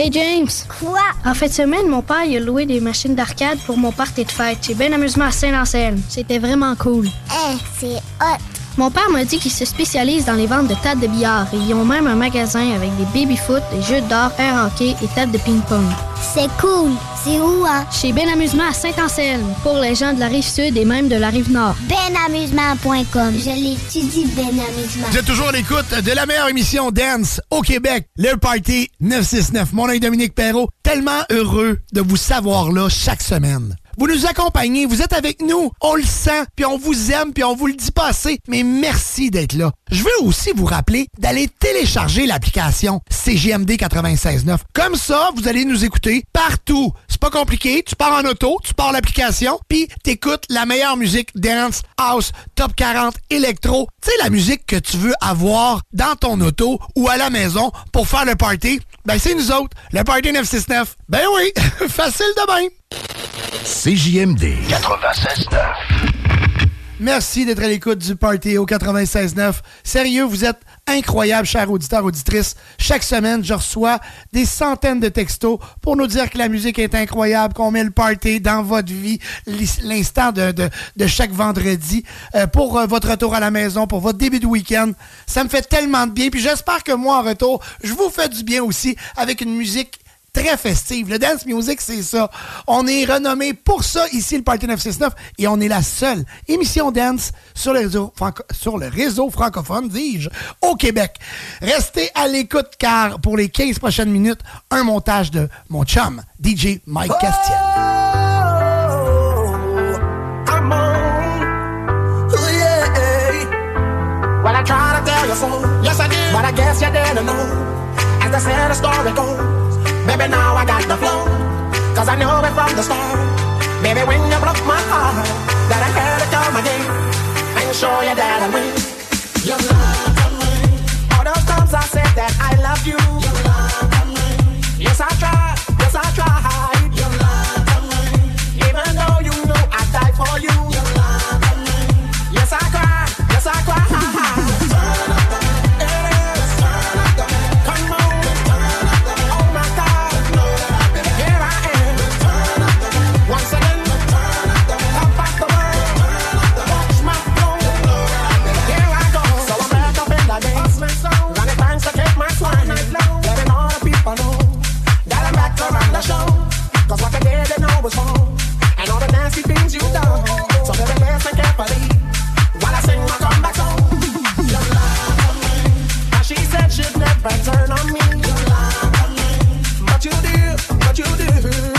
Hey James! Quoi? En fin de semaine, mon père il a loué des machines d'arcade pour mon party de fête. J'ai bien amusement à Saint-Anselme. C'était vraiment cool. Eh, c'est hot! Mon père m'a dit qu'il se spécialise dans les ventes de tables de billard et ils ont même un magasin avec des baby-foot, des jeux d'or, air hockey et tables de ping-pong. C'est cool! C'est où, hein? Chez Ben Amusement à Saint-Anselme, pour les gens de la rive sud et même de la rive nord. Benamusement.com. Je l'étudie, Ben Amusement. Vous êtes toujours à l'écoute de la meilleure émission Dance au Québec, le Party 969. Mon nom est Dominique Perrault, tellement heureux de vous savoir là chaque semaine. Vous nous accompagnez, vous êtes avec nous. On le sent, puis on vous aime, puis on vous le dit pas assez. Mais merci d'être là. Je veux aussi vous rappeler d'aller télécharger l'application CGMD 96.9. Comme ça, vous allez nous écouter partout. C'est pas compliqué. Tu pars en auto, tu pars l'application, puis t'écoutes la meilleure musique dance, house, top 40, électro. Tu sais, la musique que tu veux avoir dans ton auto ou à la maison pour faire le party. Ben, c'est nous autres, le Party 969. Ben oui, facile de même. CJMD 96.9. Merci d'être à l'écoute du Party au 96.9. Sérieux, vous êtes incroyables, chers auditeurs, auditrices. Chaque semaine, je reçois des centaines de textos pour nous dire que la musique est incroyable, qu'on met le party dans votre vie, l'instant de, chaque vendredi, euh, pour euh, votre retour à la maison, pour votre début de week-end. Ça me fait tellement de bien. Puis j'espère que moi, en retour, je vous fais du bien aussi avec une musique très festive. Le dance music, c'est ça. On est renommé pour ça ici, le Party 969, et on est la seule émission dance sur le réseau, sur le réseau francophone, dis-je, au Québec. Restez à l'écoute car pour les 15 prochaines minutes, un montage de mon chum, DJ Mike Castiel. Well, I tried to tell you so. Yes, I did. But I guess you didn't know. As the sad story goes. Baby, now I got the flow. Cause I knew it from the start. Baby, when you broke my heart, that I had to come again. And show you that I win. You love me. All those times I said that I love you. You love me. Yes, I tried. Yes, I tried. Cause what they did, they know was wrong. And all the nasty things you done. So carefully. While I sing my comeback song. You love me. And she said she'd never turn on me. You love me. But you did, but you did.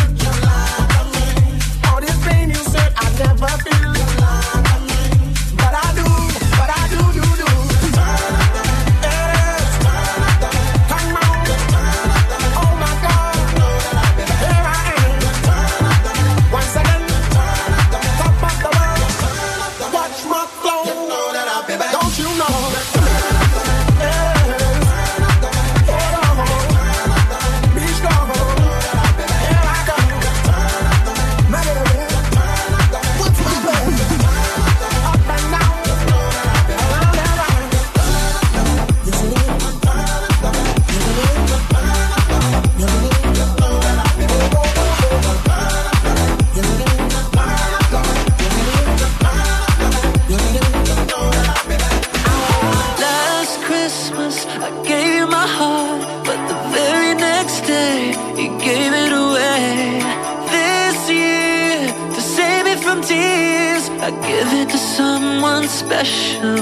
Special.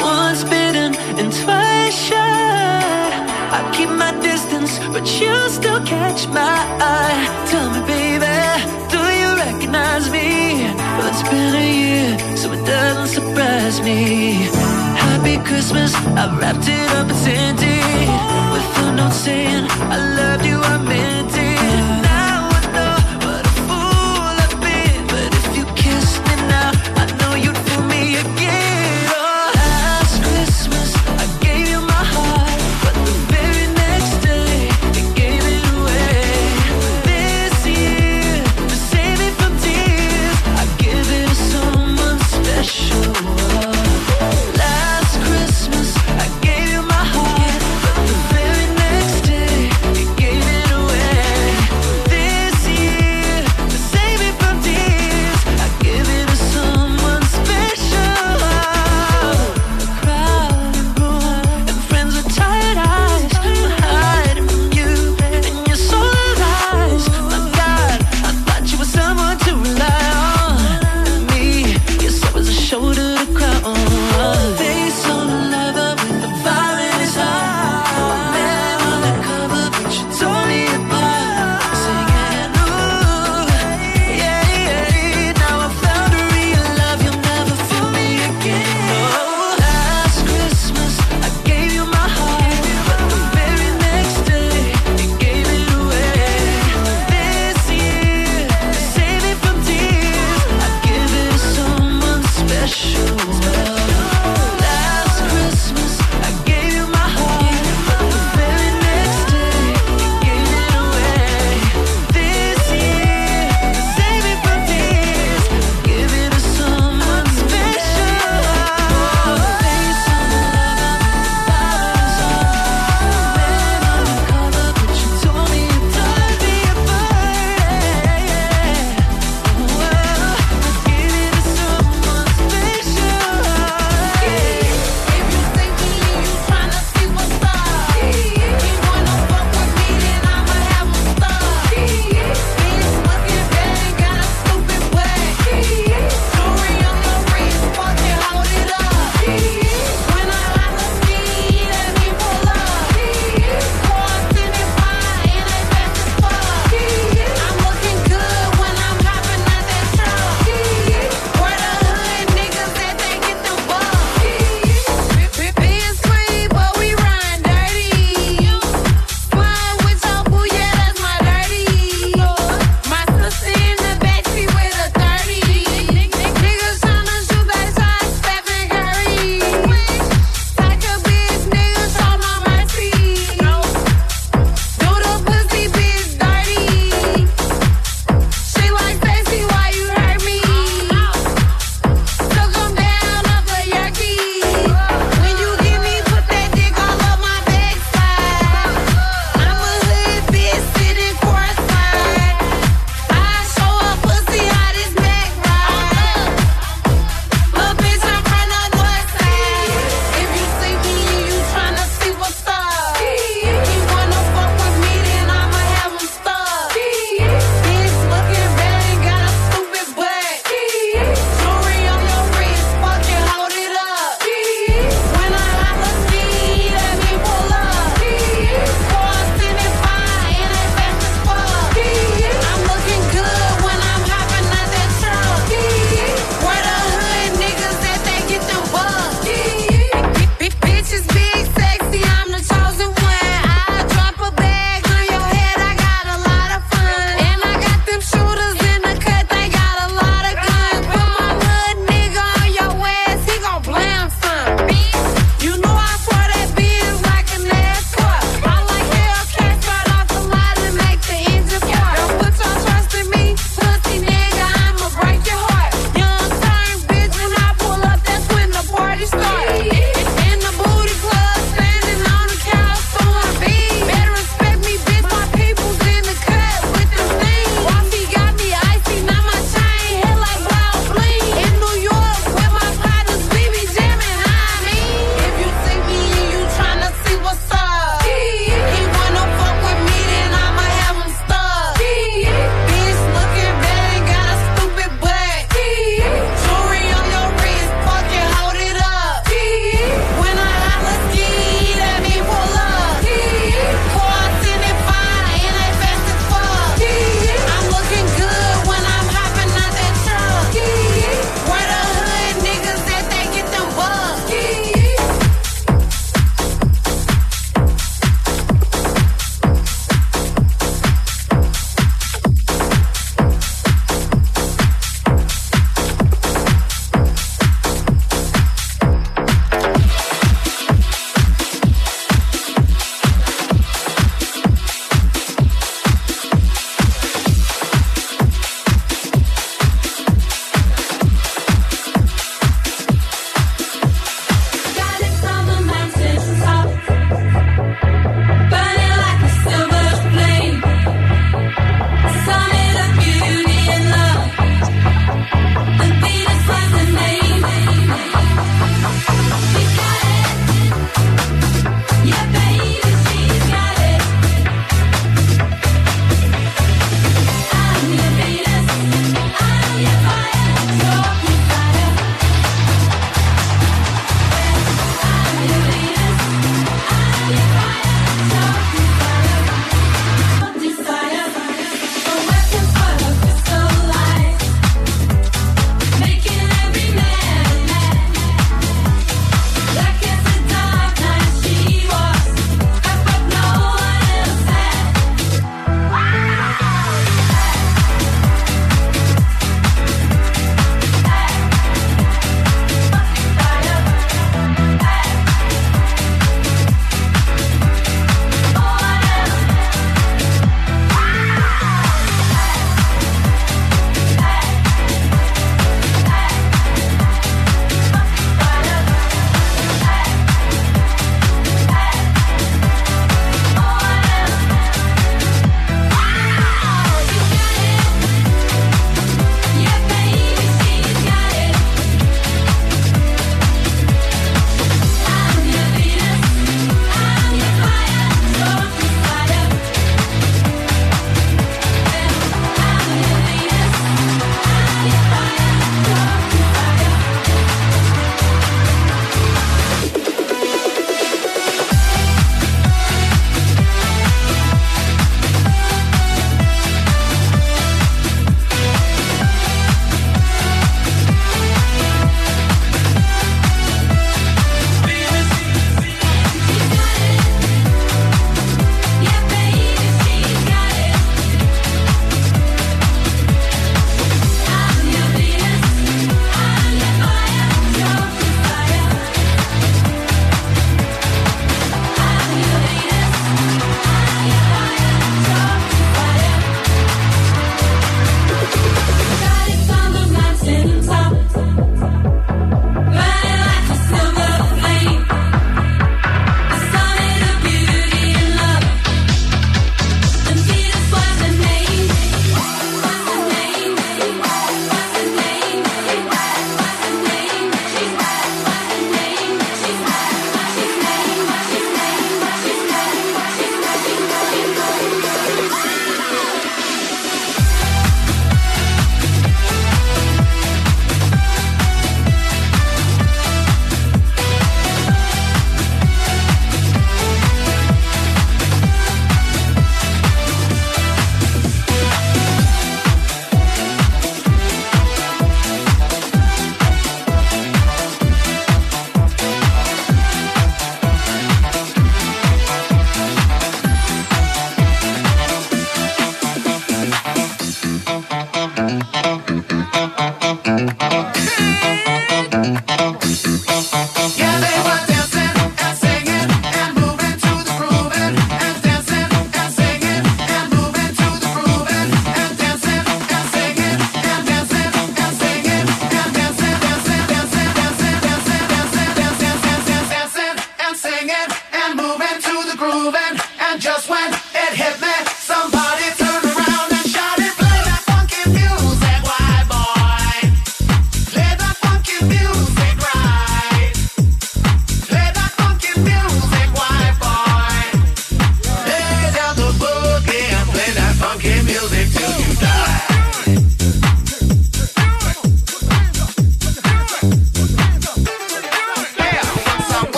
Once bitten and twice shy. I keep my distance, but you still catch my eye. Tell me, baby, do you recognize me? Well, it's been a year, so it doesn't surprise me. Happy Christmas, I wrapped it up and sent it with a note saying I loved you, I meant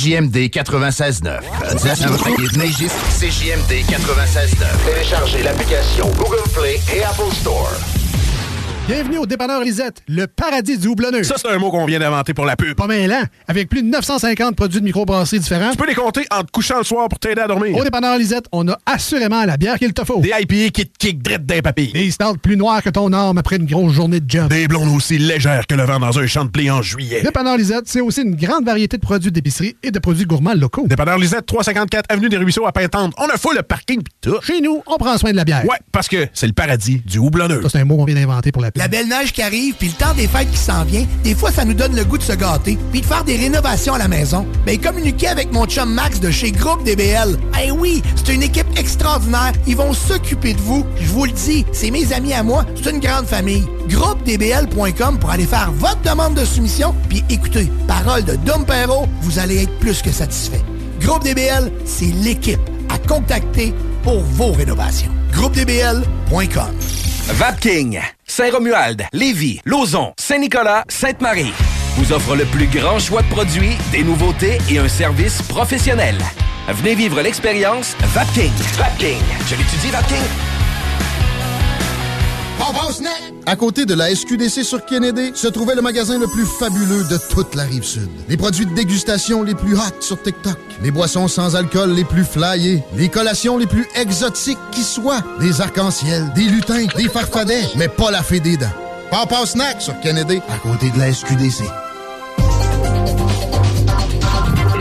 CJMD 96.9. CJMD 96.9. Téléchargez l'application Google Play et Apple Store. Bienvenue au dépanneur Lisette, le paradis du houblonneux. Ça, c'est un mot qu'on vient d'inventer pour la pub. Pas mêlant, avec plus de 950 produits de microbrasserie différents. Tu peux les compter en te couchant le soir pour t'aider à dormir. Au dépanneur Lisette, on a assurément la bière qu'il te faut. Des IPA qui te kick drette d'un papy. Des stouts plus noirs que ton arme après une grosse journée de job. Des blondes aussi légères que le vent dans un champ de blé en juillet. Dépanneur Lisette, c'est aussi une grande variété de produits d'épicerie et de produits gourmands locaux. Dépanneur Lisette, 354 Avenue des Ruisseaux à Pintante. On a full le parking pis tout. Chez nous, on prend soin de la bière. Ouais, parce que c'est le paradis du houblonneux. Ça, c'est un mot qu'on vient d'inventer pour la pub. La belle neige qui arrive, puis le temps des fêtes qui s'en vient, des fois, ça nous donne le goût de se gâter, puis de faire des rénovations à la maison. Ben, communiquez avec mon chum Max de chez Groupe DBL. Eh oui, c'est une équipe extraordinaire. Ils vont s'occuper de vous. Je vous le dis, c'est mes amis à moi. C'est une grande famille. GroupeDBL.com pour aller faire votre demande de soumission, puis écoutez, parole de Dom Perrault, vous allez être plus que satisfait. Groupe DBL, c'est l'équipe à contacter pour vos rénovations. GroupeDBL.com. Vapking, Saint-Romuald, Lévis, Lauson, Saint-Nicolas, Sainte-Marie vous offre le plus grand choix de produits, des nouveautés et un service professionnel. Venez vivre l'expérience Vapking. Vapking. Je l'étudie, Vapking. À côté de la SQDC sur Kennedy se trouvait le magasin le plus fabuleux de toute la rive sud. Les produits de dégustation les plus hot sur TikTok, les boissons sans alcool les plus flyées, les collations les plus exotiques qui soient, des arcs-en-ciel, des lutins, des farfadets, mais pas la fée des dents. Papa Snack sur Kennedy, à côté de la SQDC.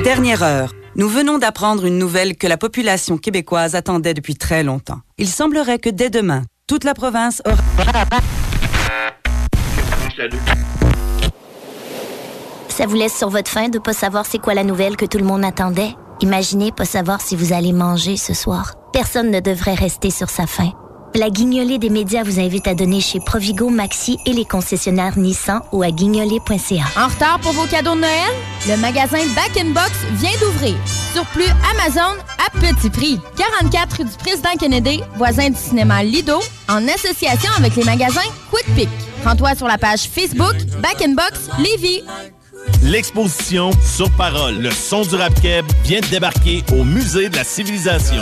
Dernière heure. Nous venons d'apprendre une nouvelle que la population québécoise attendait depuis très longtemps. Il semblerait que dès demain, toute la province aura... Ça vous laisse sur votre faim de pas savoir c'est quoi la nouvelle que tout le monde attendait? Imaginez pas savoir si vous allez manger ce soir. Personne ne devrait rester sur sa faim. La guignolée des médias vous invite à donner chez Provigo, Maxi et les concessionnaires Nissan ou à guignolée.ca. En retard pour vos cadeaux de Noël? Le magasin Back in Box vient d'ouvrir. Surplus Amazon à petit prix. 44 rue du Président Kennedy, voisin du cinéma Lido, en association avec les magasins Quick Pick. Rends-toi sur la page Facebook Back in Box Lévis. L'exposition Sur Parole, le son du rap keb vient de débarquer au Musée de la Civilisation.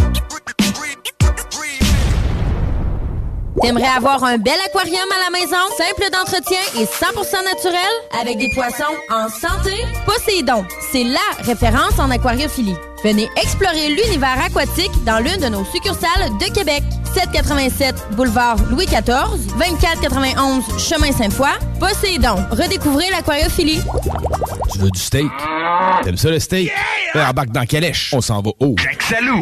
T'aimerais avoir un bel aquarium à la maison, simple d'entretien et 100% naturel, avec des poissons en santé? Poséidon, c'est LA référence en aquariophilie. Venez explorer l'univers aquatique dans l'une de nos succursales de Québec. 787 boulevard Louis XIV, 2491 chemin Sainte-Foy. Poséidon, redécouvrez l'aquariophilie. Tu veux du steak? T'aimes ça le steak? Yeah! Embarque dans Calèche. On s'en va haut. Jacques Salou.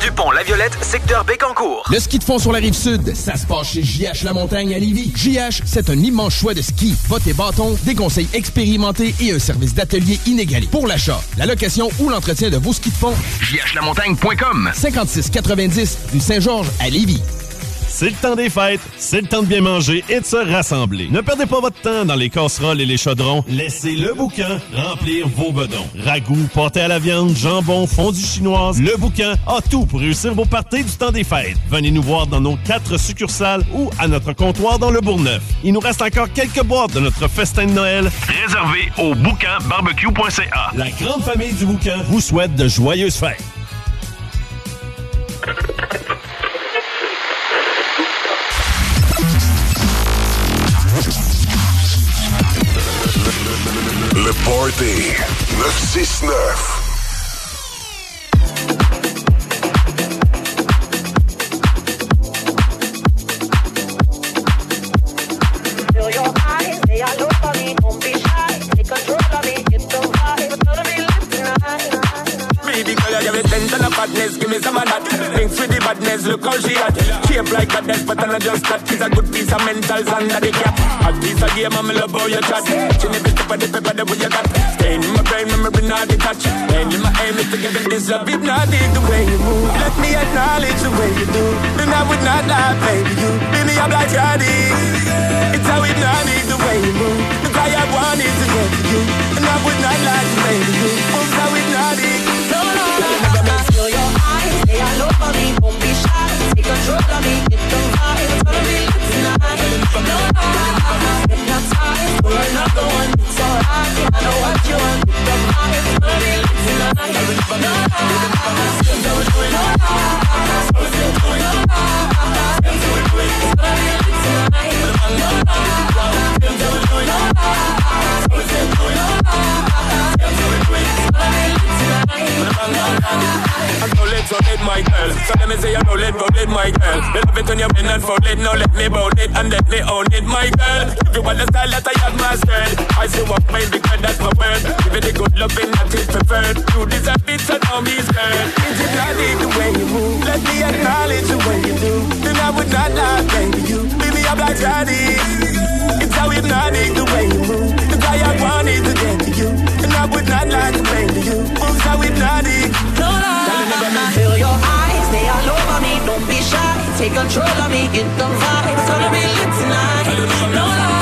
du pont La Violette, secteur Bécancourt. Le ski de fond sur la rive sud, ça se passe chez JH La Montagne à Lévis. JH, c'est un immense choix de ski. Bottes et bâtons, des conseils expérimentés et un service d'atelier inégalé. Pour l'achat, la location ou l'entretien de vos skis de fond, jhlamontagne.com 5690 du Saint-Georges à Lévis. C'est le temps des fêtes, c'est le temps de bien manger et de se rassembler. Ne perdez pas votre temps dans les casseroles et les chaudrons. Laissez le boucan remplir vos bedons. Ragoût, pâté à la viande, jambon, fondue chinoise, le boucan a tout pour réussir vos parties du temps des fêtes. Venez nous voir dans nos quatre succursales ou à notre comptoir dans le Bourgneuf. Il nous reste encore quelques boîtes de notre festin de Noël. Réservé au boucanbarbecue.ca. La grande famille du boucan vous souhaite de joyeuses fêtes. Party 969. Me of fatness, give me some of that. Thanks for the badness, look how she at. Shape like a death, but I'm not just that. She's a good piece of mentals under the cap. A piece of game, I'm love how you chat. She never step on the paper, the way you got. Stay in my brain, memory not detached. Ain't in my aim is to give it this love, if not the way you move. Let me acknowledge the way you do. Then I would not lie, baby, you. Baby, I'm like Johnny. It's how it not dig the way you move. Look how I wanted to get to you. And I would not lie baby, you. Moves how it all over me. Don't be shy, take control of me. Get the vibe, follow me live tonight. No, no, no. alive. We're another one, it's. I know what you want. Pick up my money, live tonight. Never give up, never doing all right. So we're still doing all right. Still doing all right. It's alright, live tonight. We're another one, still doing all right. So we're still doing all right. Still doing all right. It's alright, live I'm no late, so late, my girl. So let me say I'm no late, roll it, my girl. They love it when you're in and fold it. Now let me roll it and let me own it, my girl. If you want the style that I have mastered, I say my big girl, that's my word. Give it the good loving that is preferred. You deserve it, so now me scared. Is it the way you move? Let me acknowledge the way you do. Then I would not lie, baby, you. Baby, I'm like Johnny. It's how hypnotic the way you move. The guy I wanted to get to you. And I would not lie to baby, you. Moves how hypnotic. No, no, no. Feel your eyes, they all over me. Don't be shy, take control of me. Get the vibe. It's alright, I know what you want. Get the vibe, follow me live tonight. No, no,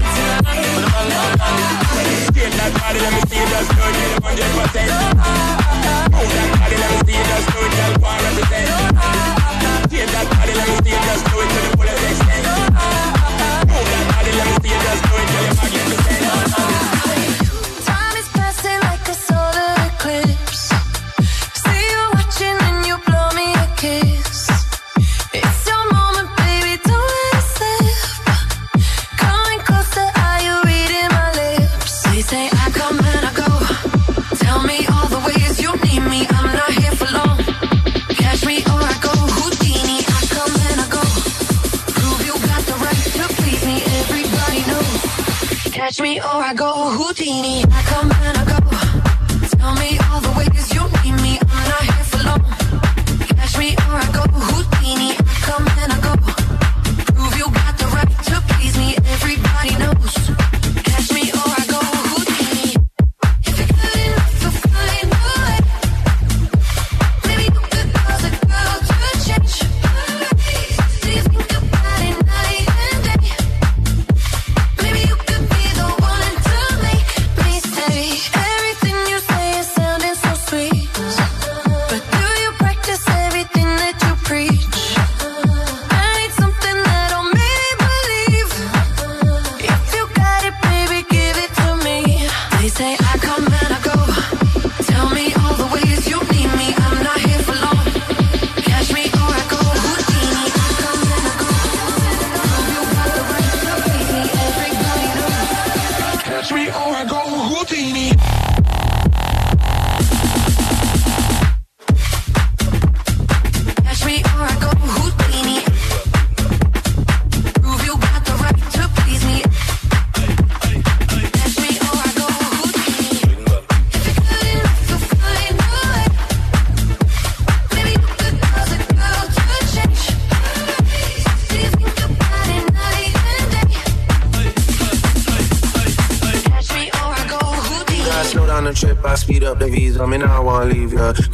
that body, let me see you just do it, get it 100%. Move that body, let me see you just do it, girl, and represent. Take that body, let me see you just do it to the fullest extent. Move that body, let me see you just do it, girl, you're magnificent. Catch me or I go Houdini. I come and I go.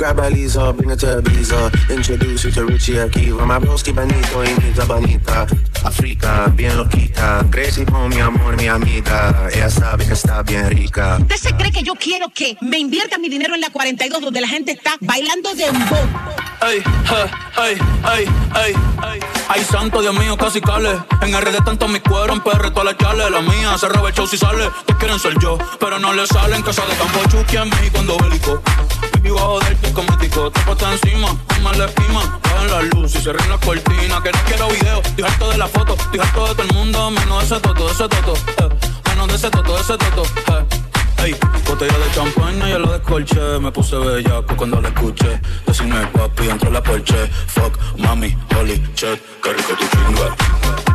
grab a Lisa, bring to Ibiza Introduce you to Richie Akiva My broski bonito y mi Africa, bien loquita. Mi amor, mi amiga. Ella sabe que está bien rica. ¿Usted se cree que yo quiero que me invierta mi dinero en la 42 Donde la gente está bailando de un boom? Ay, ay, ay, ay, ay Ay, santo Dios mío, casi cale. En RD tanto mi cuero, en PR toda la chale. La mía se roba el show si sale. Te quieren ser yo, pero no le salen Casa de campo, chuki a mí cuando bélico Vivo a joderte como el tico, te puesto encima, toma la espima. Bajan las luces, cierren las cortinas, que no quiero video. Estoy harto de la foto, estoy harto de todo el mundo, menos de ese toto, ese toto. Eh. Menos de ese toto, ese toto. Eh. Ey, botella de champaña, yo lo descolché. Me puse bellaco pues, cuando la escuché. Decirme papi, entró la porche. Fuck, mami, holy shit, qué rico tu chinga.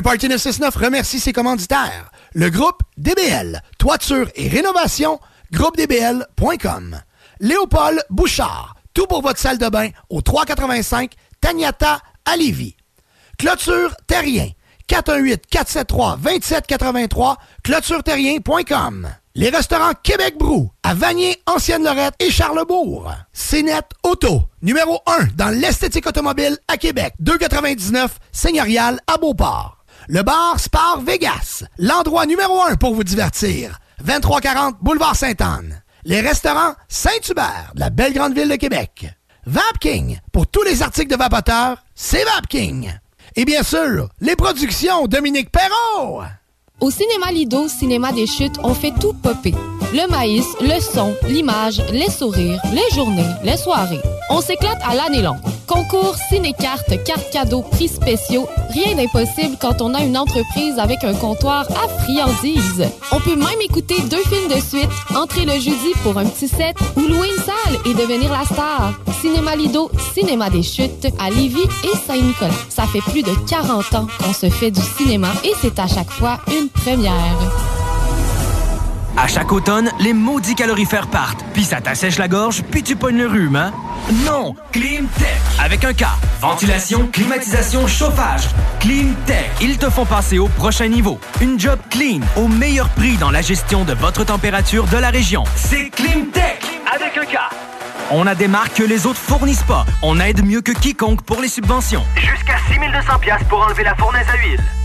Le Parti 969 remercie ses commanditaires. Le groupe DBL, toiture et rénovation, groupedbl.com. Léopold Bouchard, tout pour votre salle de bain au 385 Tagnata à. Clôture Terrien, 418-473-2783, clôtureterrien.com. Les restaurants Québec Brou, à Vanier, Ancienne-Lorette et Charlebourg. CNET Auto, numéro 1 dans l'esthétique automobile à Québec. 299 Seigneurial à Beauport. Le bar Spar Vegas, l'endroit numéro 1 pour vous divertir. 2340 Boulevard Sainte-Anne. Les restaurants Saint-Hubert, la belle grande ville de Québec. Vapking, pour tous les articles de vapoteurs, c'est Vapking. Et bien sûr, les productions Dominique Perrault. Au cinéma Lido, cinéma des chutes, on fait tout popper. Le maïs, le son, l'image, les sourires, les journées, les soirées. On s'éclate à l'année longue. Concours, ciné-cartes, cartes cadeaux, prix spéciaux, rien d'impossible quand on a une entreprise avec un comptoir à friandises. On peut même écouter deux films de suite, entrer le jeudi pour un petit set ou louer une salle et devenir la star. Cinéma Lido, cinéma des chutes à Lévis et Saint-Nicolas. Ça fait plus de 40 ans qu'on se fait du cinéma et c'est à chaque fois une première. À chaque automne, les maudits calorifères partent, puis ça t'assèche la gorge, puis tu pognes le rhume, hein? Non! Climtech! Avec un K. Ventilation, climatisation, chauffage. Climtech. Ils te font passer au prochain niveau. Une job clean, au meilleur prix dans la gestion de votre température de la région. C'est Climtech! Avec un K. On a des marques que les autres fournissent pas. On aide mieux que quiconque pour les subventions. Jusqu'à 6200 pièces pour enlever la fournaise à huile.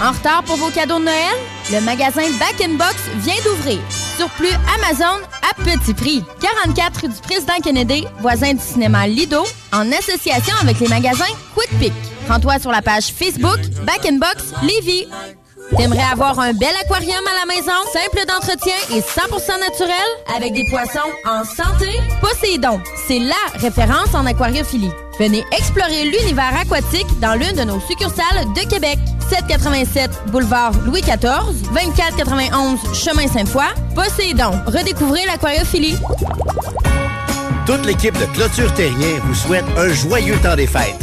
En retard pour vos cadeaux de Noël? Le magasin Back in Box vient d'ouvrir. Surplus Amazon à petit prix. 44 rue du Président Kennedy, voisin du cinéma Lido, en association avec les magasins Quick Pick. Rends-toi sur la page Facebook Back in Box Lévis. T'aimerais avoir un bel aquarium à la maison, simple d'entretien et 100% naturel, avec des poissons en santé? Poséidon, c'est LA référence en aquariophilie. Venez explorer l'univers aquatique dans l'une de nos succursales de Québec. 787 boulevard Louis XIV, 2491 chemin Sainte-Foy. Poséidon, redécouvrez l'aquariophilie. Toute l'équipe de Clôture Terrien vous souhaite un joyeux temps des fêtes.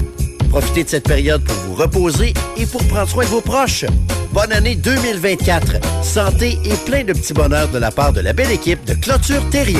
Profitez de cette période pour vous reposer et pour prendre soin de vos proches. Bonne année 2024. Santé et plein de petits bonheurs de la part de la belle équipe de Clôture Terrien.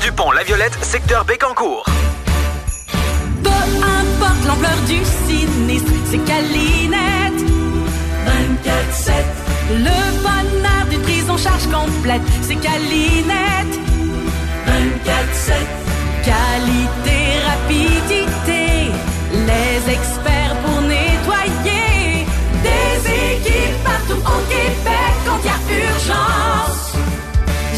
du pont La Violette, secteur Bécancourt. Peu importe l'ampleur du sinistre, c'est Calinette. 24-7. Le bonheur d'une prise en charge complète, c'est Calinette. 24-7. Qualité, rapidité, les experts pour nettoyer. Des équipes partout au Québec quand il y a urgence.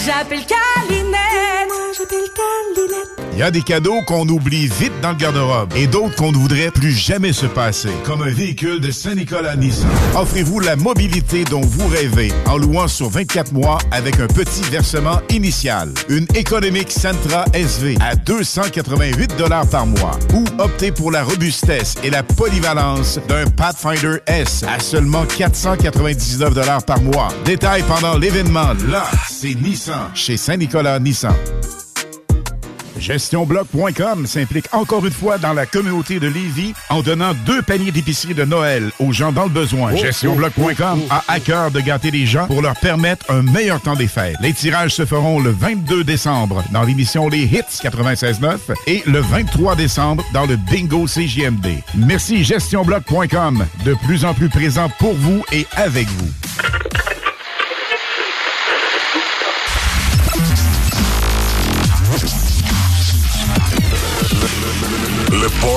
J'appelle Calinette. Moi, j'appelle Calinette. Il y a des cadeaux qu'on oublie vite dans le garde-robe et d'autres qu'on ne voudrait plus jamais se passer, comme un véhicule de Saint-Nicolas Nissan. Offrez-vous la mobilité dont vous rêvez en louant sur 24 mois avec un petit versement initial. Une économique Sentra SV à 288 par mois ou optez pour la robustesse et la polyvalence d'un Pathfinder S à seulement 499 par mois. Détail pendant l'événement. Là, c'est Nissan chez Saint-Nicolas Nissan. GestionBloc.com s'implique encore une fois dans la communauté de Lévis en donnant deux paniers d'épicerie de Noël aux gens dans le besoin. Oh, GestionBloc.com a à cœur de gâter les gens pour leur permettre un meilleur temps des fêtes. Les tirages se feront le 22 décembre dans l'émission Les Hits 96.9 et le 23 décembre dans le Bingo CJMD. Merci GestionBloc.com, de plus en plus présent pour vous et avec vous.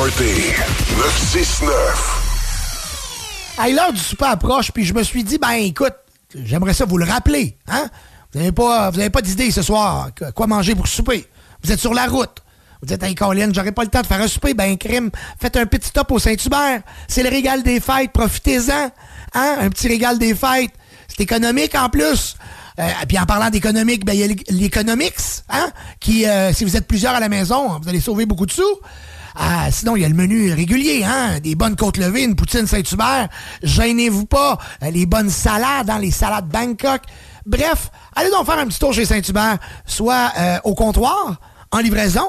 Party 969. Hey, l'heure du souper approche, puis je me suis dit, ben écoute, j'aimerais ça vous le rappeler. Hein? Vous n'avez pas, pas d'idée ce soir, quoi manger pour souper. Vous êtes sur la route. Vous dites, hey Colin, j'aurais pas le temps de faire un souper, ben crime, faites un petit stop au Saint-Hubert. C'est le régal des fêtes, profitez-en. Hein? Un petit régal des fêtes. C'est économique en plus. Euh, puis en parlant d'économique, ben il y a l'Economics, hein? Qui, euh, si vous êtes plusieurs à la maison, vous allez sauver beaucoup de sous. Ah, sinon, il y a le menu régulier, hein? Des bonnes côtes levées, une poutine Saint-Hubert. Gênez-vous pas. Euh, les bonnes salades, dans les salades Bangkok. Bref, allez donc faire un petit tour chez Saint-Hubert, soit euh, au comptoir, en livraison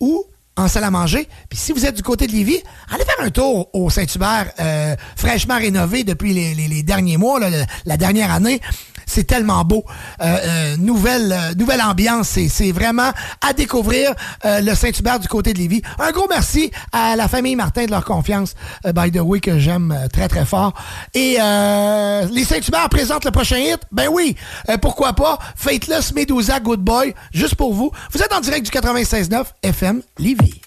ou en salle à manger. Puis si vous êtes du côté de Lévis, allez faire un tour au Saint-Hubert, euh, fraîchement rénové depuis les, derniers mois, la dernière année. C'est tellement beau. Euh, euh, euh, nouvelle, ambiance. C'est vraiment à découvrir le Saint-Hubert du côté de Lévis. Un gros merci à la famille Martin de leur confiance, by the way, que j'aime très, très fort. Et les Saint-Hubert présentent le prochain hit. Ben oui, pourquoi pas? Faites-le, Medusa Good Boy, juste pour vous. Vous êtes en direct du 96.9 FM Lévis.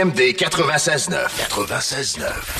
CJMD 96-9. 96-9.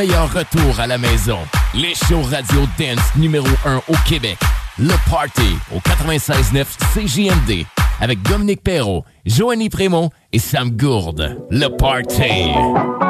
Meilleur retour à la maison. Les shows radio dance numéro 1 au Québec. Le Party au 96.9 CJMD avec Dominique Perrault, Joanny Prémont et Sam Gourde. Le Party.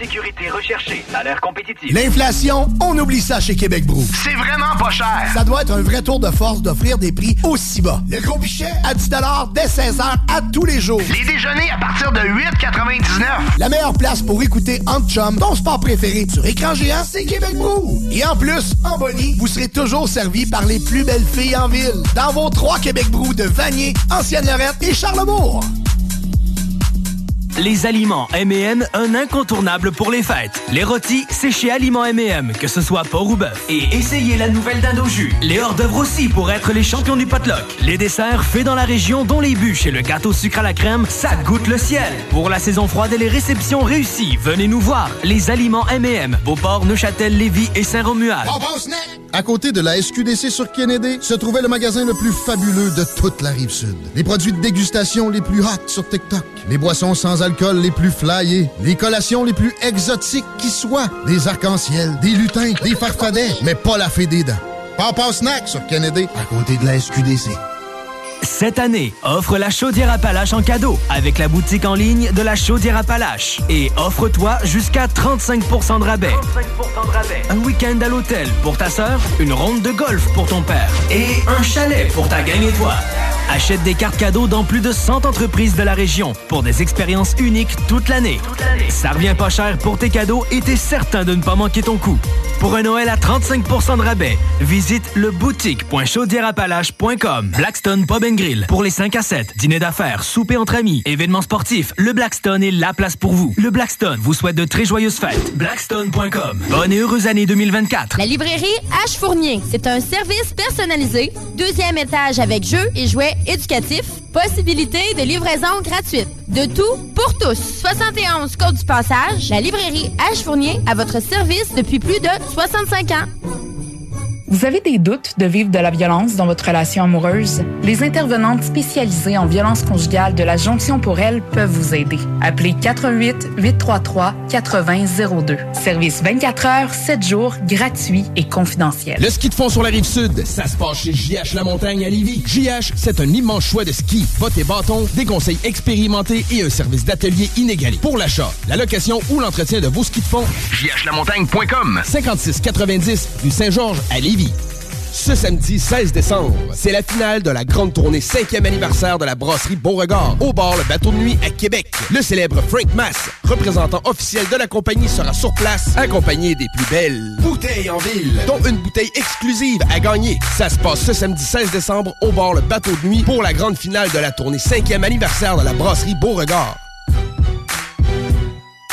Sécurité recherché, salaire compétitif. L'inflation, on oublie ça chez Québec Brou. C'est vraiment pas cher. Ça doit être un vrai tour de force d'offrir des prix aussi bas. Le gros pichet à 10 dès 16h à tous les jours. Les déjeuners à partir de 8,99. La meilleure place pour écouter Antchum, ton sport préféré sur écran géant, c'est Québec Brou. Et en plus, en Bonnie, vous serez toujours servi par les plus belles filles en ville. Dans vos trois Québec Brou de Vanier, Ancienne-Lorette et Charlebourg. Les aliments M&M, un incontournable pour les fêtes. Les rôtis, c'est chez Aliments M&M, que ce soit porc ou bœuf. Et essayez la nouvelle dinde au jus. Les hors-d'œuvre aussi pour être les champions du potluck. Les desserts faits dans la région, dont les bûches et le gâteau sucre à la crème, ça goûte le ciel. Pour la saison froide et les réceptions réussies, venez nous voir. Les aliments M&M, Beauport, Neuchâtel, Lévis et Saint-Romuald. À côté de la SQDC sur Kennedy, se trouvait le magasin le plus fabuleux de toute la rive sud. Les produits de dégustation les plus hot sur TikTok, les boissons sans alcool les plus flyées, les collations les plus exotiques qui soient, des arcs-en-ciel, des lutins, des farfadets, mais pas la fée des dents. Papa Snack sur Kennedy, à côté de la SQDC. Cette année, offre la chaudière Appalache en cadeau avec la boutique en ligne de la chaudière Appalache. Et offre-toi jusqu'à 35% de rabais. Un week-end à l'hôtel pour ta sœur, une ronde de golf pour ton père et un chalet pour ta gang et toi. Achète des cartes cadeaux dans plus de 100 entreprises de la région pour des expériences uniques toute l'année. Ça revient pas cher pour tes cadeaux et t'es certain de ne pas manquer ton coup. Pour un Noël à 35% de rabais, visite le boutique.chaudierapalache.com. Blackstone Pub Grill pour les 5 à 7. Dîner d'affaires, souper entre amis, événements sportifs. Le Blackstone est la place pour vous. Le Blackstone vous souhaite de très joyeuses fêtes. Blackstone.com. Bonne et heureuse année 2024. La librairie H Fournier, c'est un service personnalisé, deuxième étage avec jeux et jouets éducatifs, possibilité de livraison gratuite. De tout pour tous. 71 Côte du Passage, la librairie H Fournier à votre service depuis plus de 65 ans. Vous avez des doutes de vivre de la violence dans votre relation amoureuse? Les intervenantes spécialisées en violence conjugale de la Jonction pour elle peuvent vous aider. Appelez 88 833 8002. Service 24 heures, 7 jours, gratuit et confidentiel. Le ski de fond sur la rive sud, ça se passe chez JH La Montagne à Lévis. JH, c'est un immense choix de ski, bottes et bâtons, des conseils expérimentés et un service d'atelier inégalé. Pour l'achat, la location ou l'entretien de vos skis de fond, jhlamontagne.com 5690 rue Saint-Georges à Lévis. Ce samedi 16 décembre, c'est la finale de la grande tournée 5e anniversaire de la brasserie Beauregard au bar Le Bateau de Nuit à Québec. Le célèbre Frank Mass, représentant officiel de la compagnie, sera sur place, accompagné des plus belles bouteilles en ville, dont une bouteille exclusive à gagner. Ça se passe ce samedi 16 décembre au bar Le Bateau de Nuit pour la grande finale de la tournée 5e anniversaire de la brasserie Beauregard.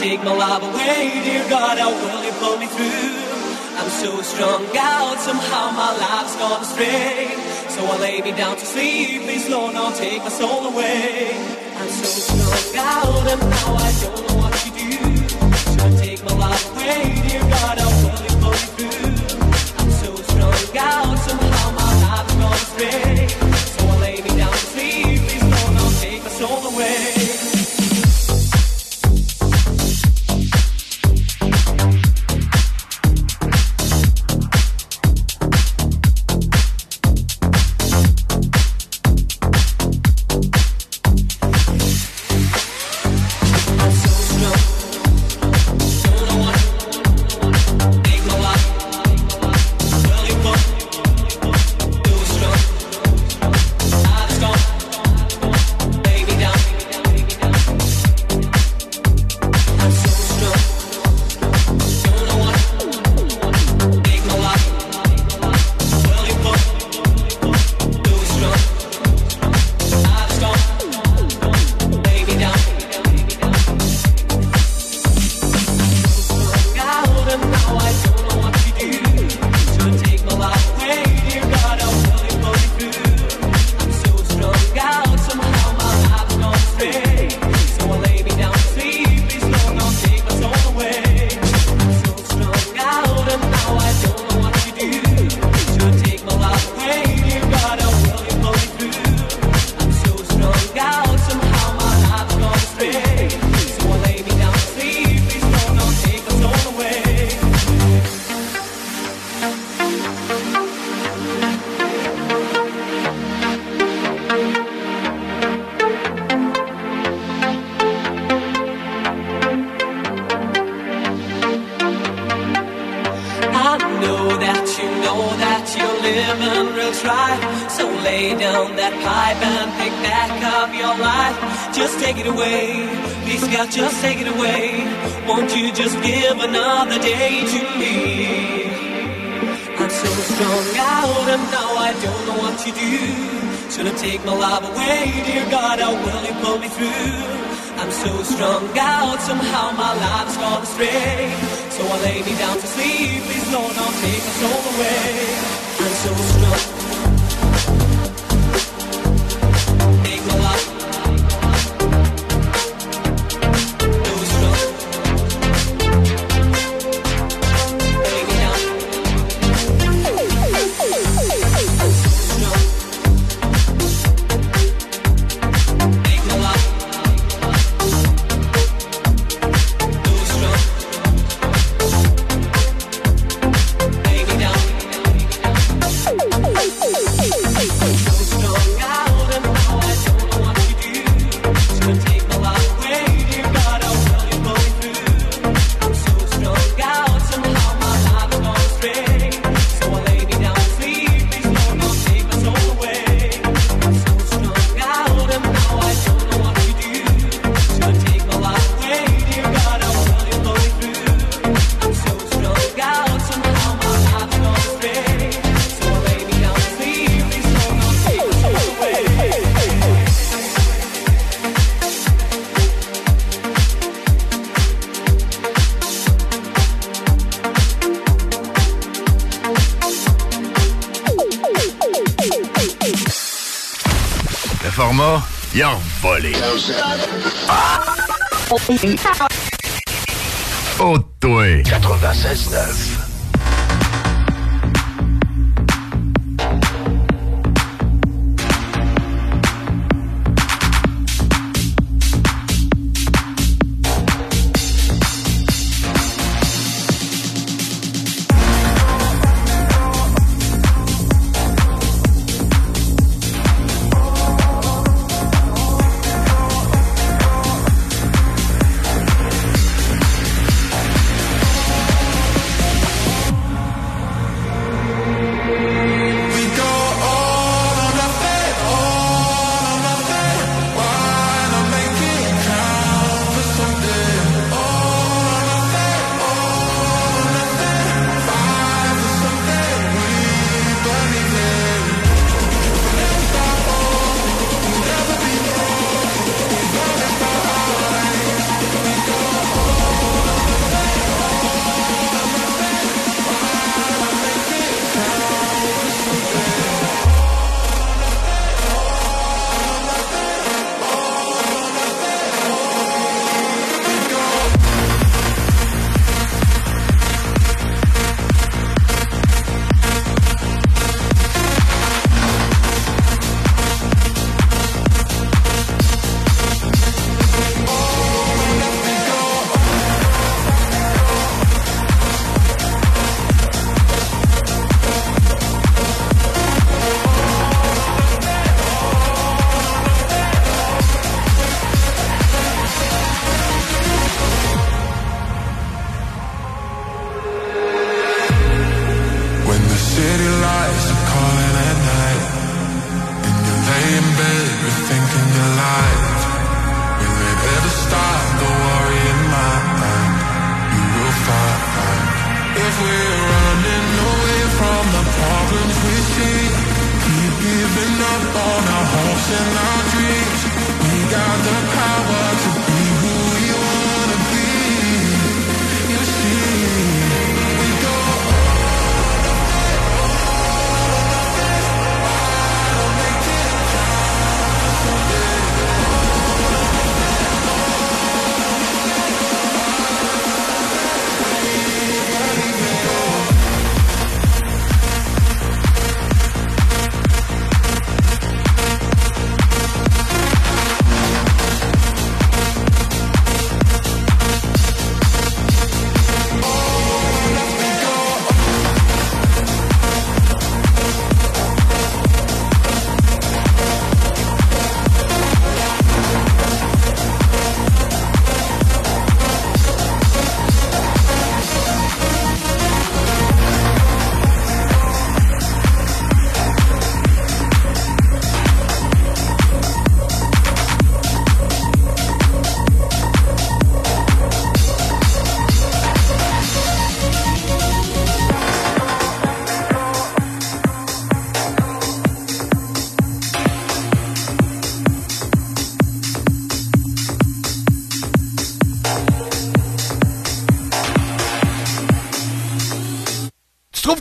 Take my life away, dear God? How will you pull me through? I'm so strung out, somehow my life's gone astray. So I lay me down to sleep, please Lord, don't take my soul away. I'm so strung out and now I don't know what to do. Should I take my life away, dear God? How will you pull me through? I'm so strung out, somehow my life's gone astray.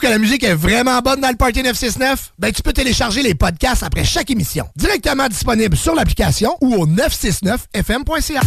la musique est vraiment bonne dans le Party 969? Ben, tu peux télécharger les podcasts après chaque émission. Directement disponible sur l'application ou au 969fm.ca.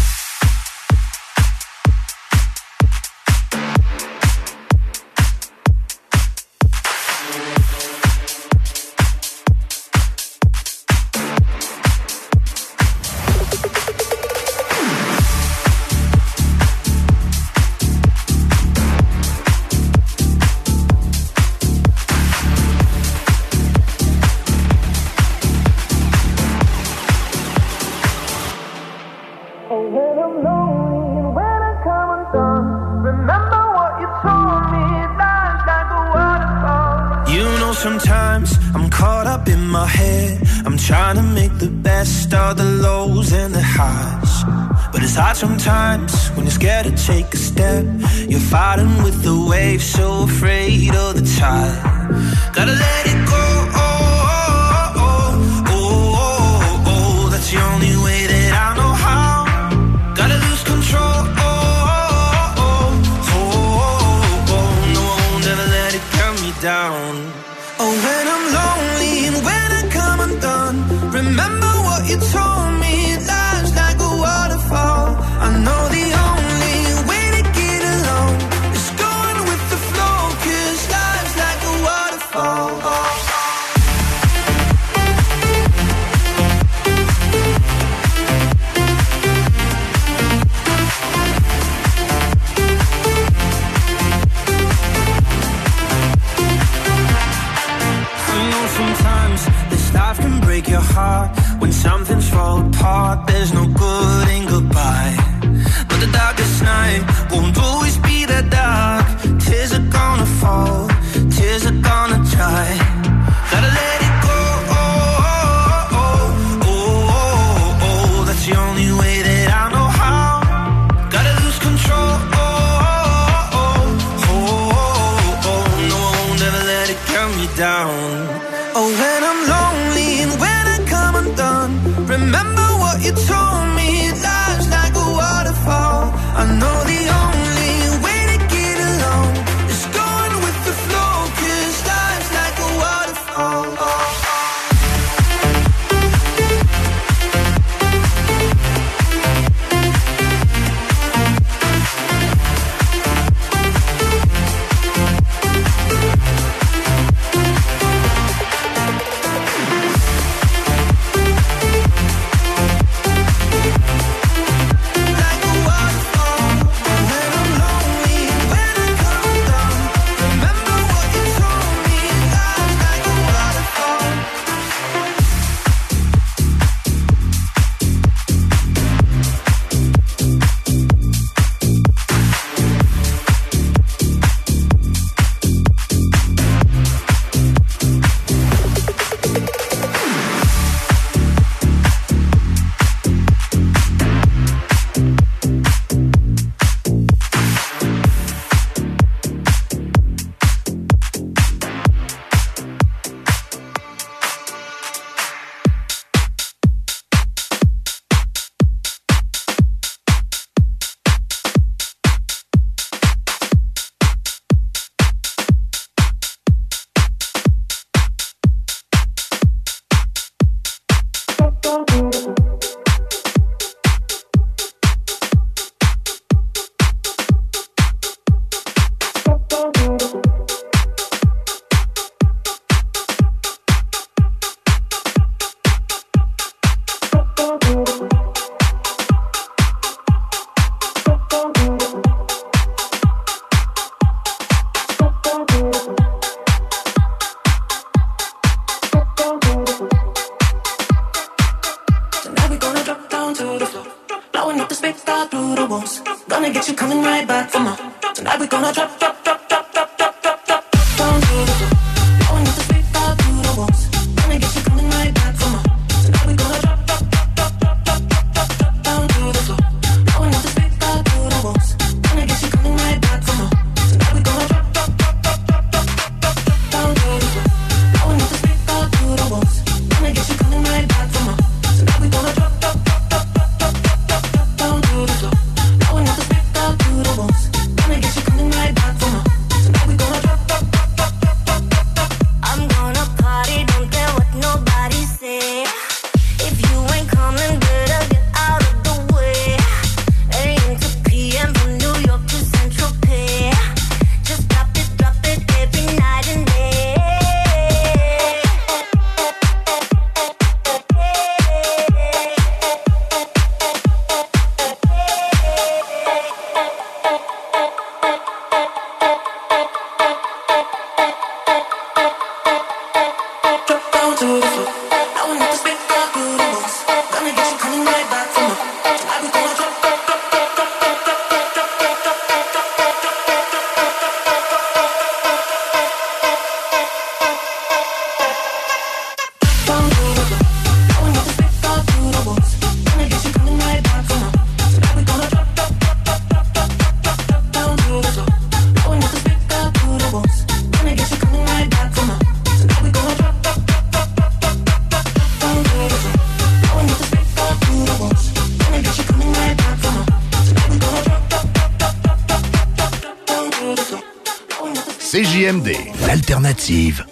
positive.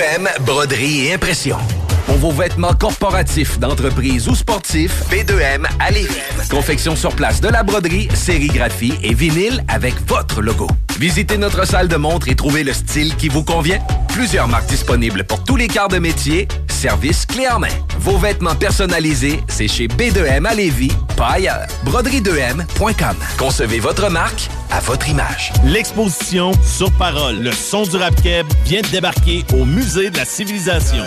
B2M, broderie et impression. Pour vos vêtements corporatifs, d'entreprise ou sportifs, B2M à Lévis. Confection sur place de la broderie, sérigraphie et vinyle avec votre logo. Visitez notre salle de montre et trouvez le style qui vous convient. Plusieurs marques disponibles pour tous les quarts de métier. Service clé en main. Vos vêtements personnalisés, c'est chez B2M à Lévis, pas ailleurs. Broderie2M.com. Concevez votre marque à votre image. L'exposition Sur Parole, le son du rap keb vient de débarquer au Musée de la Civilisation.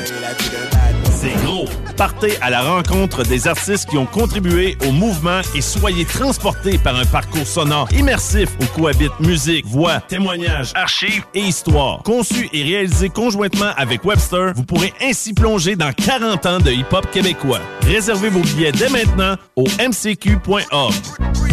C'est gros. Partez à la rencontre des artistes qui ont contribué au mouvement et soyez transportés par un parcours sonore immersif où cohabitent musique, voix, témoignages, archives et histoire. Conçu et réalisé conjointement avec Webster, vous pourrez ainsi plonger dans 40 ans de hip-hop québécois. Réservez vos billets dès maintenant au mcq.org.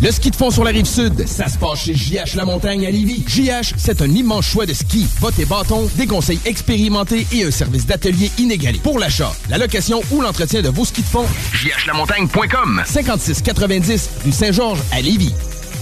Le ski de fond sur la rive sud, ça se passe chez JH La Montagne à Lévis. JH, c'est un immense choix de ski, bottes et bâtons, des conseils expérimentés et un service d'atelier inégalé. Pour l'achat, la location ou l'entretien de vos skis de fond, jhlamontagne.com 5690 rue Saint-Georges à Lévis.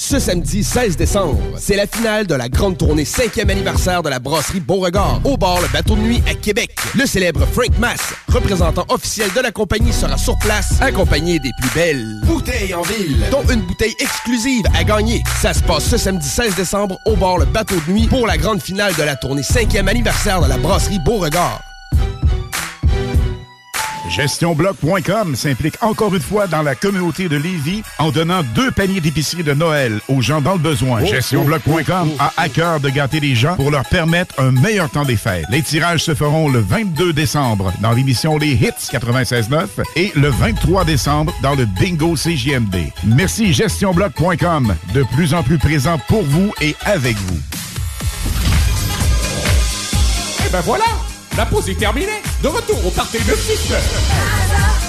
Ce samedi 16 décembre, c'est la finale de la grande tournée 5e anniversaire de la brasserie Beauregard, au bar Le Bateau de Nuit à Québec. Le célèbre Frank Mass, représentant officiel de la compagnie, sera sur place, accompagné des plus belles bouteilles en ville, dont une bouteille exclusive à gagner. Ça se passe ce samedi 16 décembre au bar Le Bateau de Nuit pour la grande finale de la tournée 5e anniversaire de la brasserie Beauregard. GestionBloc.com s'implique encore une fois dans la communauté de Lévis en donnant deux paniers d'épicerie de Noël aux gens dans le besoin. Oh, GestionBloc.com a à cœur de gâter les gens pour leur permettre un meilleur temps des fêtes. Les tirages se feront le 22 décembre dans l'émission Les Hits 96.9 et le 23 décembre dans le Bingo CJMD. Merci GestionBloc.com, de plus en plus présent pour vous et avec vous. Et ben voilà, la pause est terminée. De retour au party de 6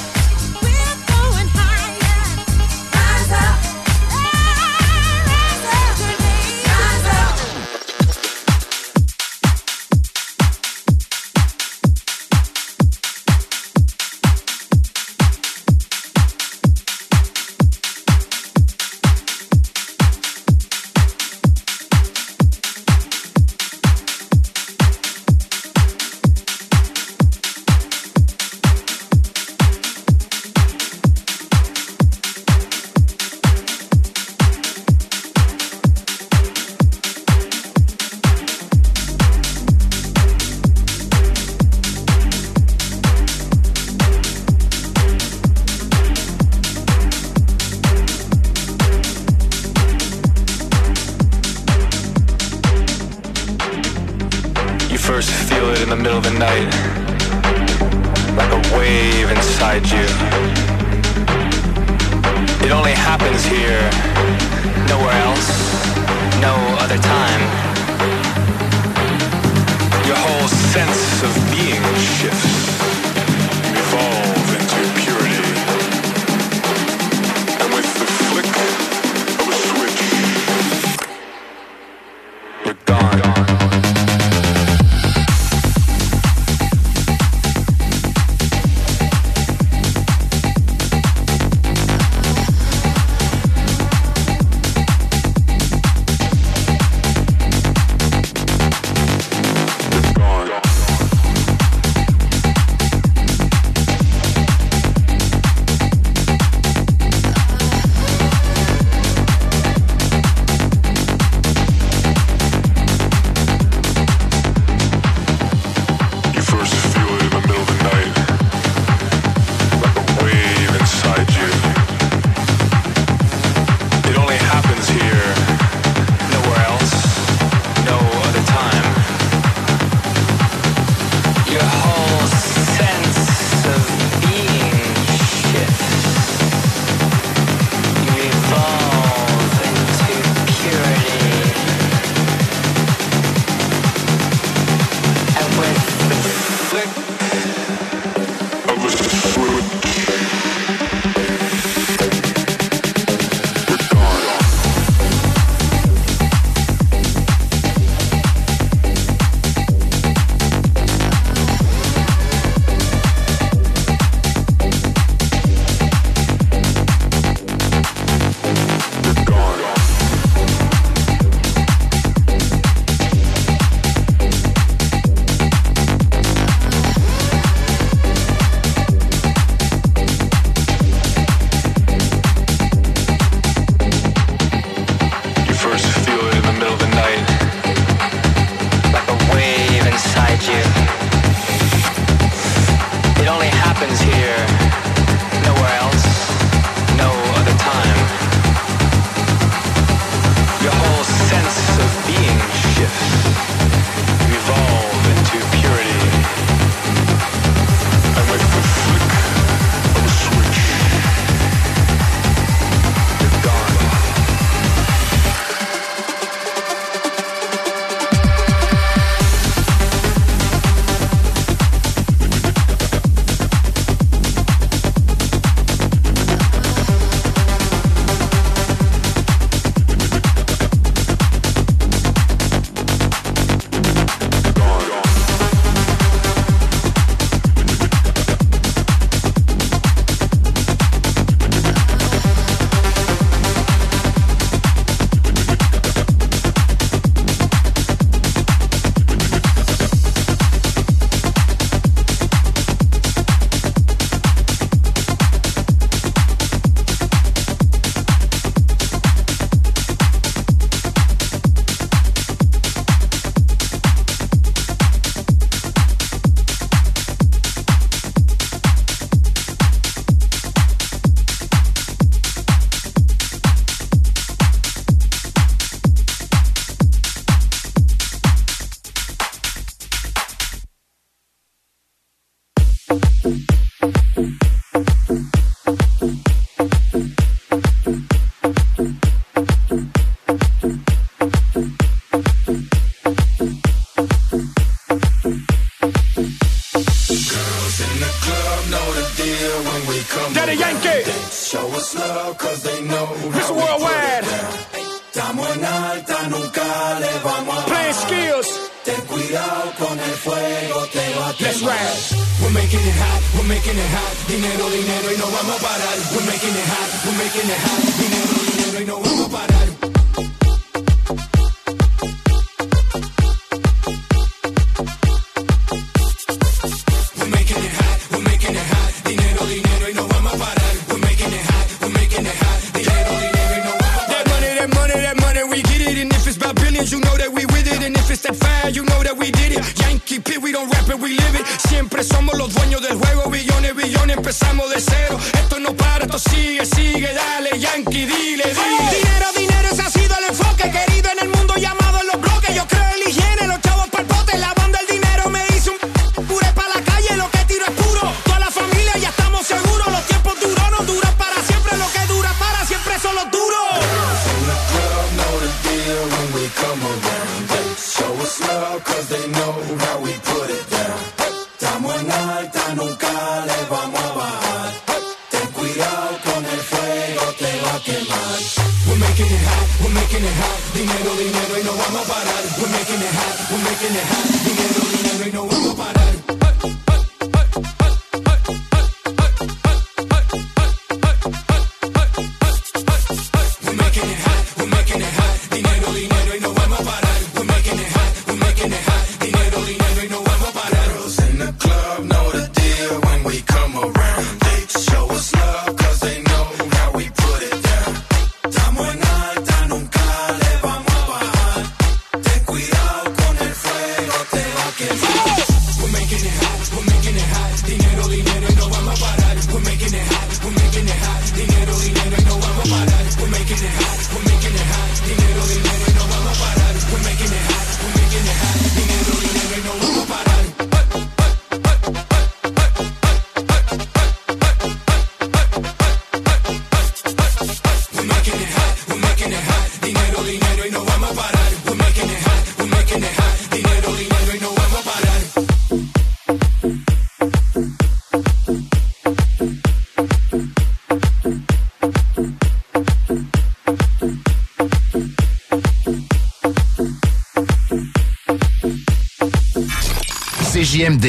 dinero, dinero y no vamos a parar. We're making it hot, we're making it hot, dinero.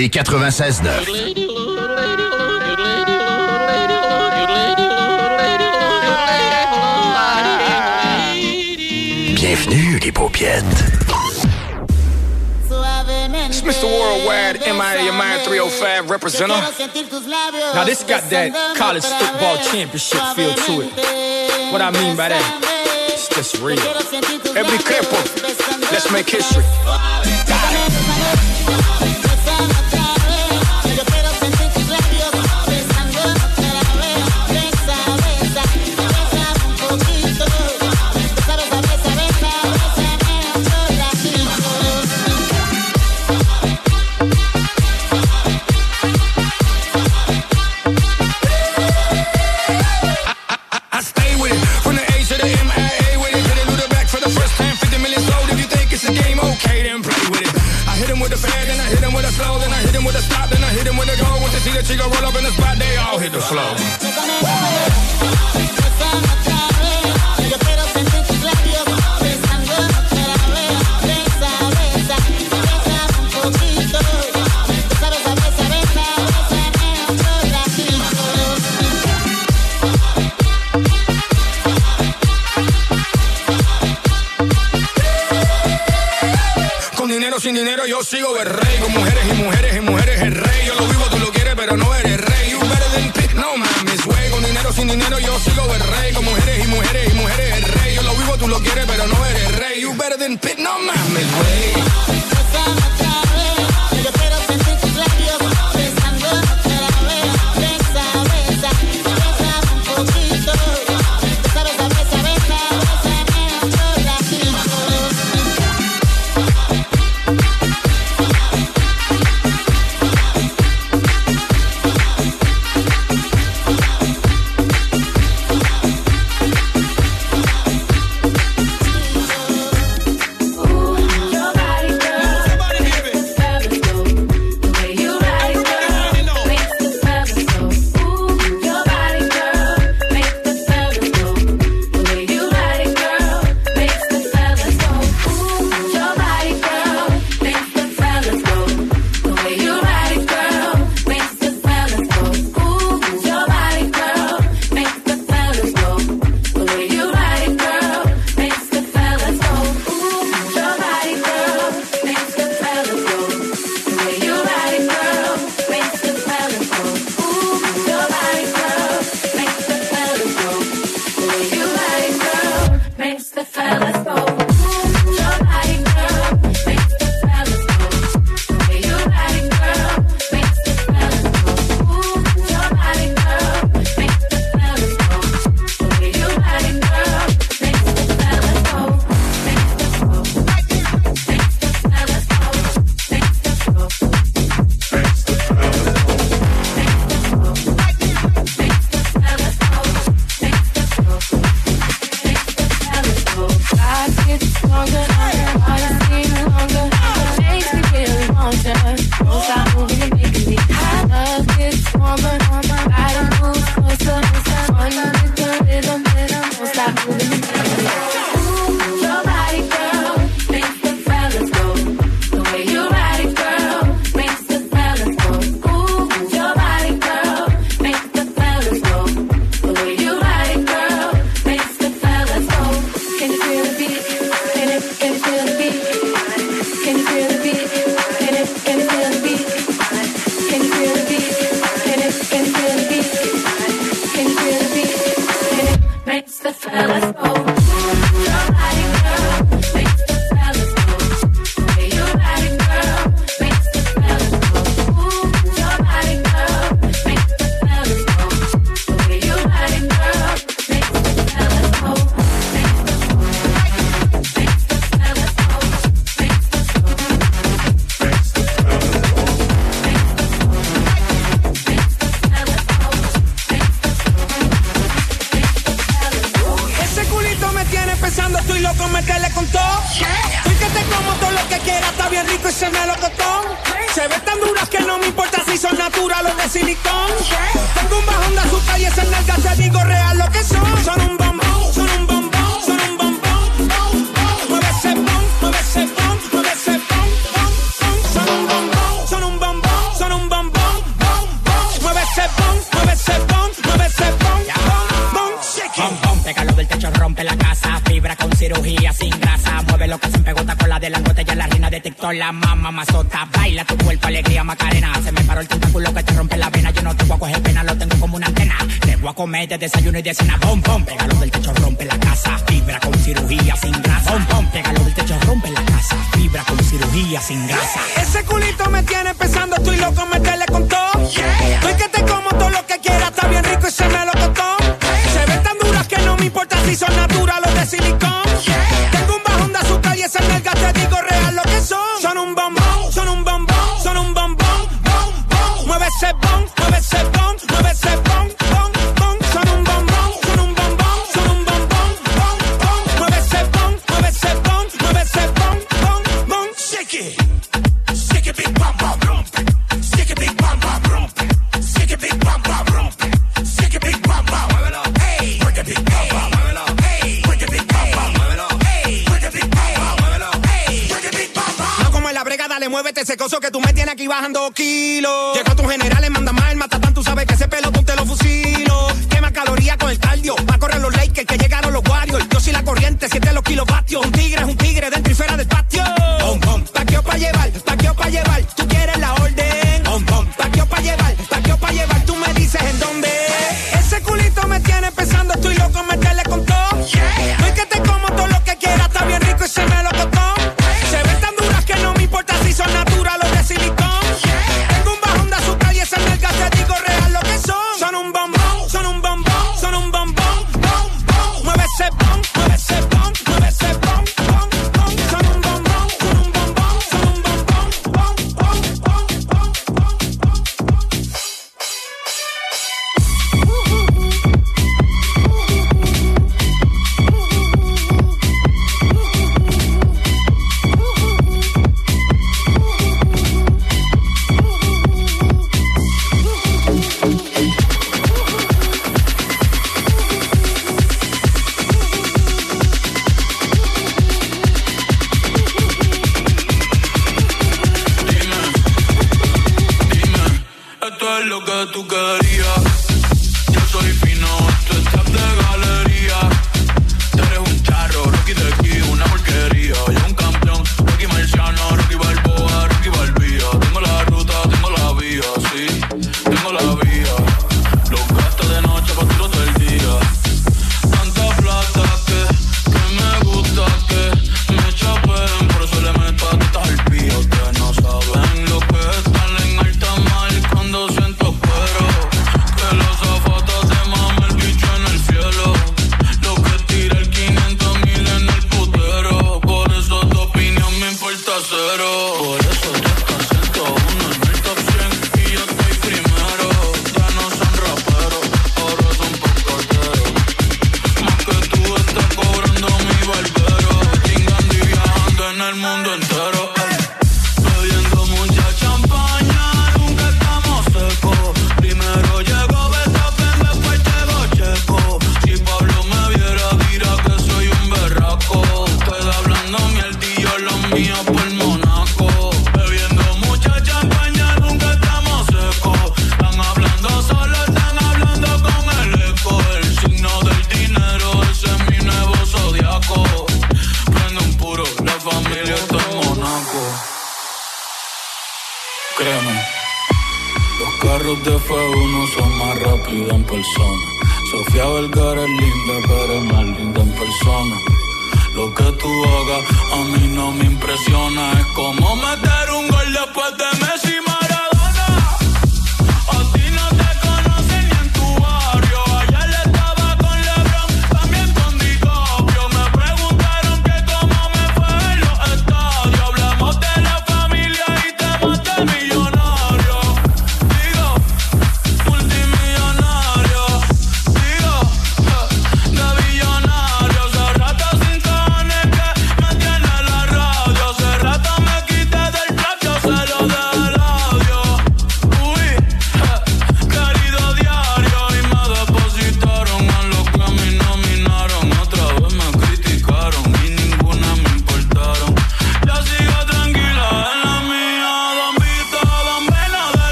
CJMD 96.9. Bienvenue, les paupiètes. It's Mr. Worldwide, MIA 305 representative. Now, this got that college football championship feel to it. What I mean by that, it's just real. Every careful, let's make history.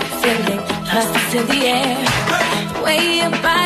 feeling, lost in the air, way above.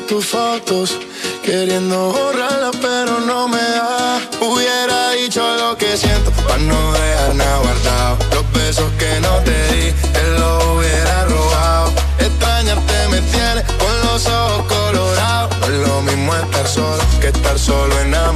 tus fotos, queriendo borrarla, pero no me da. Hubiera dicho lo que siento, pa' no dejar nada guardado. Los besos que no te di, te los hubiera robado. Extrañarte me tiene con los ojos colorados. No es lo mismo estar solo que estar solo enamorado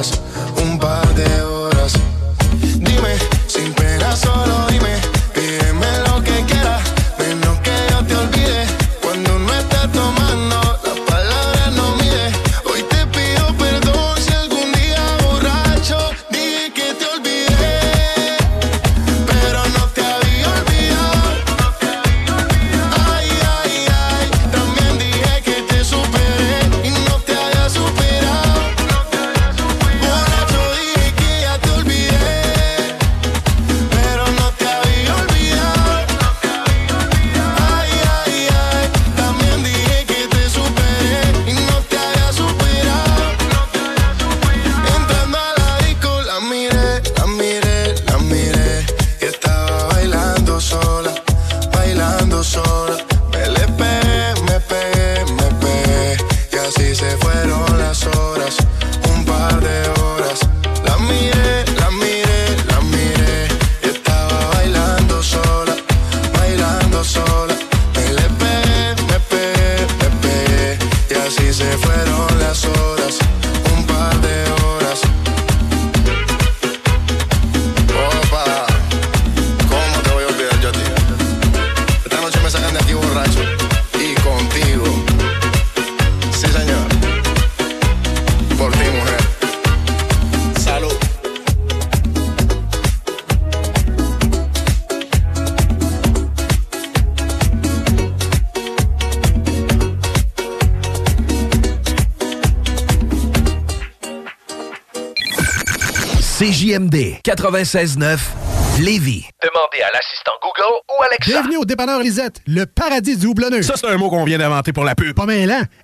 atrás 96.9 Lévis. Demandez à l'assistant Google ou Alexa. Bienvenue au dépanneur Lisette, le paradis du houblonneux. Ça, c'est un mot qu'on vient d'inventer pour la pub. Pas mêlant,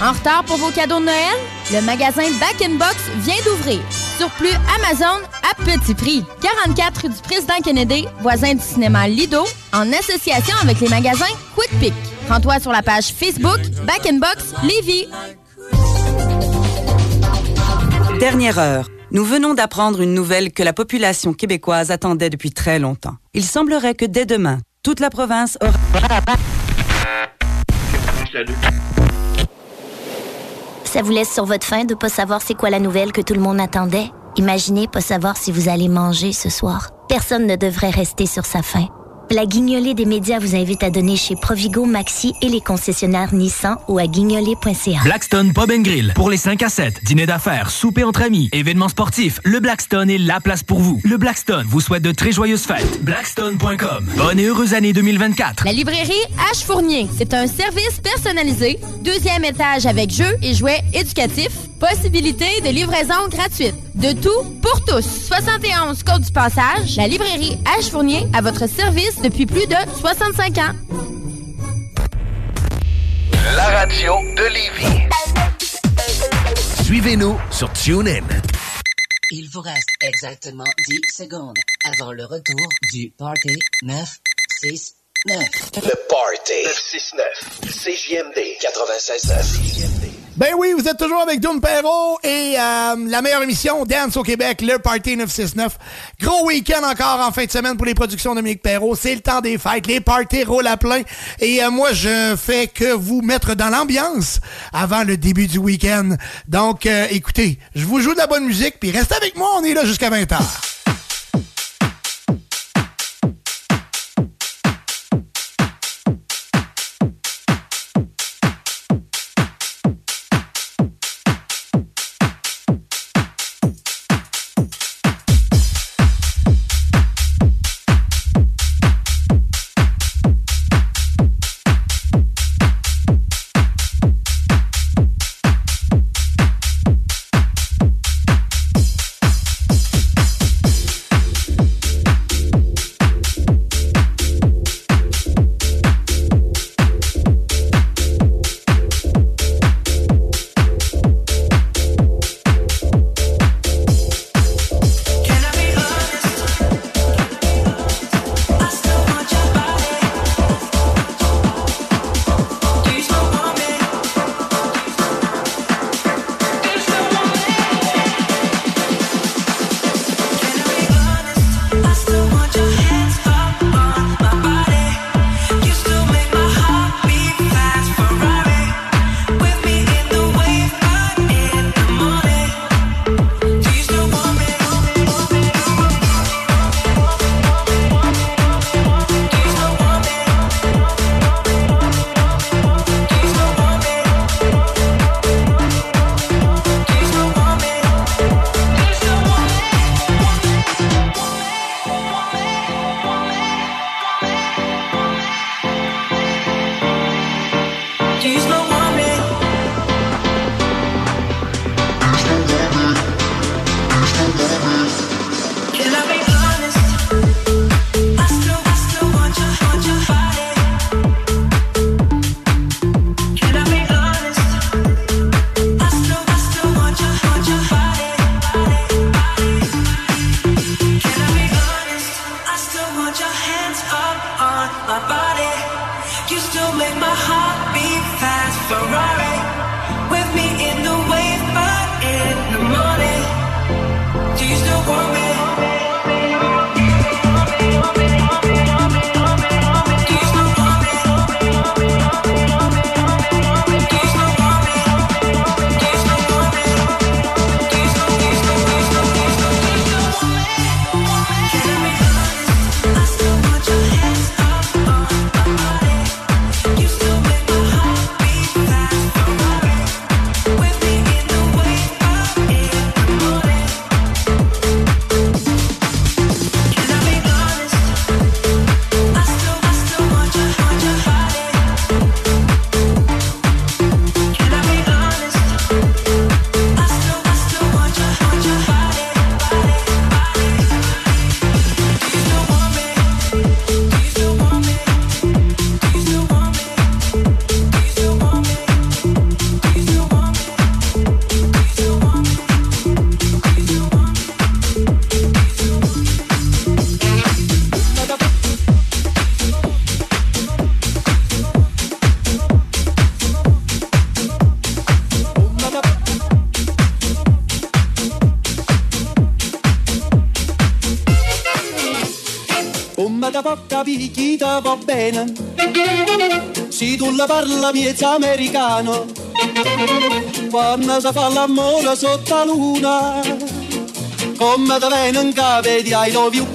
En retard pour vos cadeaux de Noël? Le magasin Back in Box vient d'ouvrir. Surplus Amazon à petit prix. 44 rue du Président Kennedy, voisin du cinéma Lido, en association avec les magasins Quick Pick. Rends-toi sur la page Facebook Back in Box Lévis. Dernière heure. Nous venons d'apprendre une nouvelle que la population québécoise attendait depuis très longtemps. Il semblerait que dès demain, toute la province aura... Ça vous laisse sur votre faim de pas savoir c'est quoi la nouvelle que tout le monde attendait? Imaginez pas savoir si vous allez manger ce soir. Personne ne devrait rester sur sa faim. La guignolée des médias vous invite à donner chez Provigo, Maxi et les concessionnaires Nissan ou à guignolée.ca. Blackstone Pub and Grill. Pour les 5 à 7, dîner d'affaires, souper entre amis, événements sportifs, le Blackstone est la place pour vous. Le Blackstone vous souhaite de très joyeuses fêtes. Blackstone.com. Bonne et heureuse année 2024. La librairie H Fournier, c'est un service personnalisé, deuxième étage avec jeux et jouets éducatifs, possibilité de livraison gratuite. De tout pour tous. 71 Côte du Passage, la librairie H Fournier à votre service depuis plus de 65 ans. La radio de Lévis. Suivez-nous sur TuneIn. Il vous reste exactement 10 secondes avant le retour du Party 969. Le Party 969. CJMD 96.9. Ben oui, vous êtes toujours avec Doom Perrault et euh, la meilleure émission Dance au Québec, le Party 969. Gros week-end encore en fin de semaine pour les productions de Dominique Perrault. C'est le temps des fêtes, les parties roulent à plein. Et euh, moi, je fais que vous mettre dans l'ambiance avant le début du week-end. Donc, euh, écoutez, je vous joue de la bonne musique, puis restez avec moi, on est là jusqu'à 20h. miezza americano. Quando si fa l'amore sotto la luna come te vengono in capo di I love you.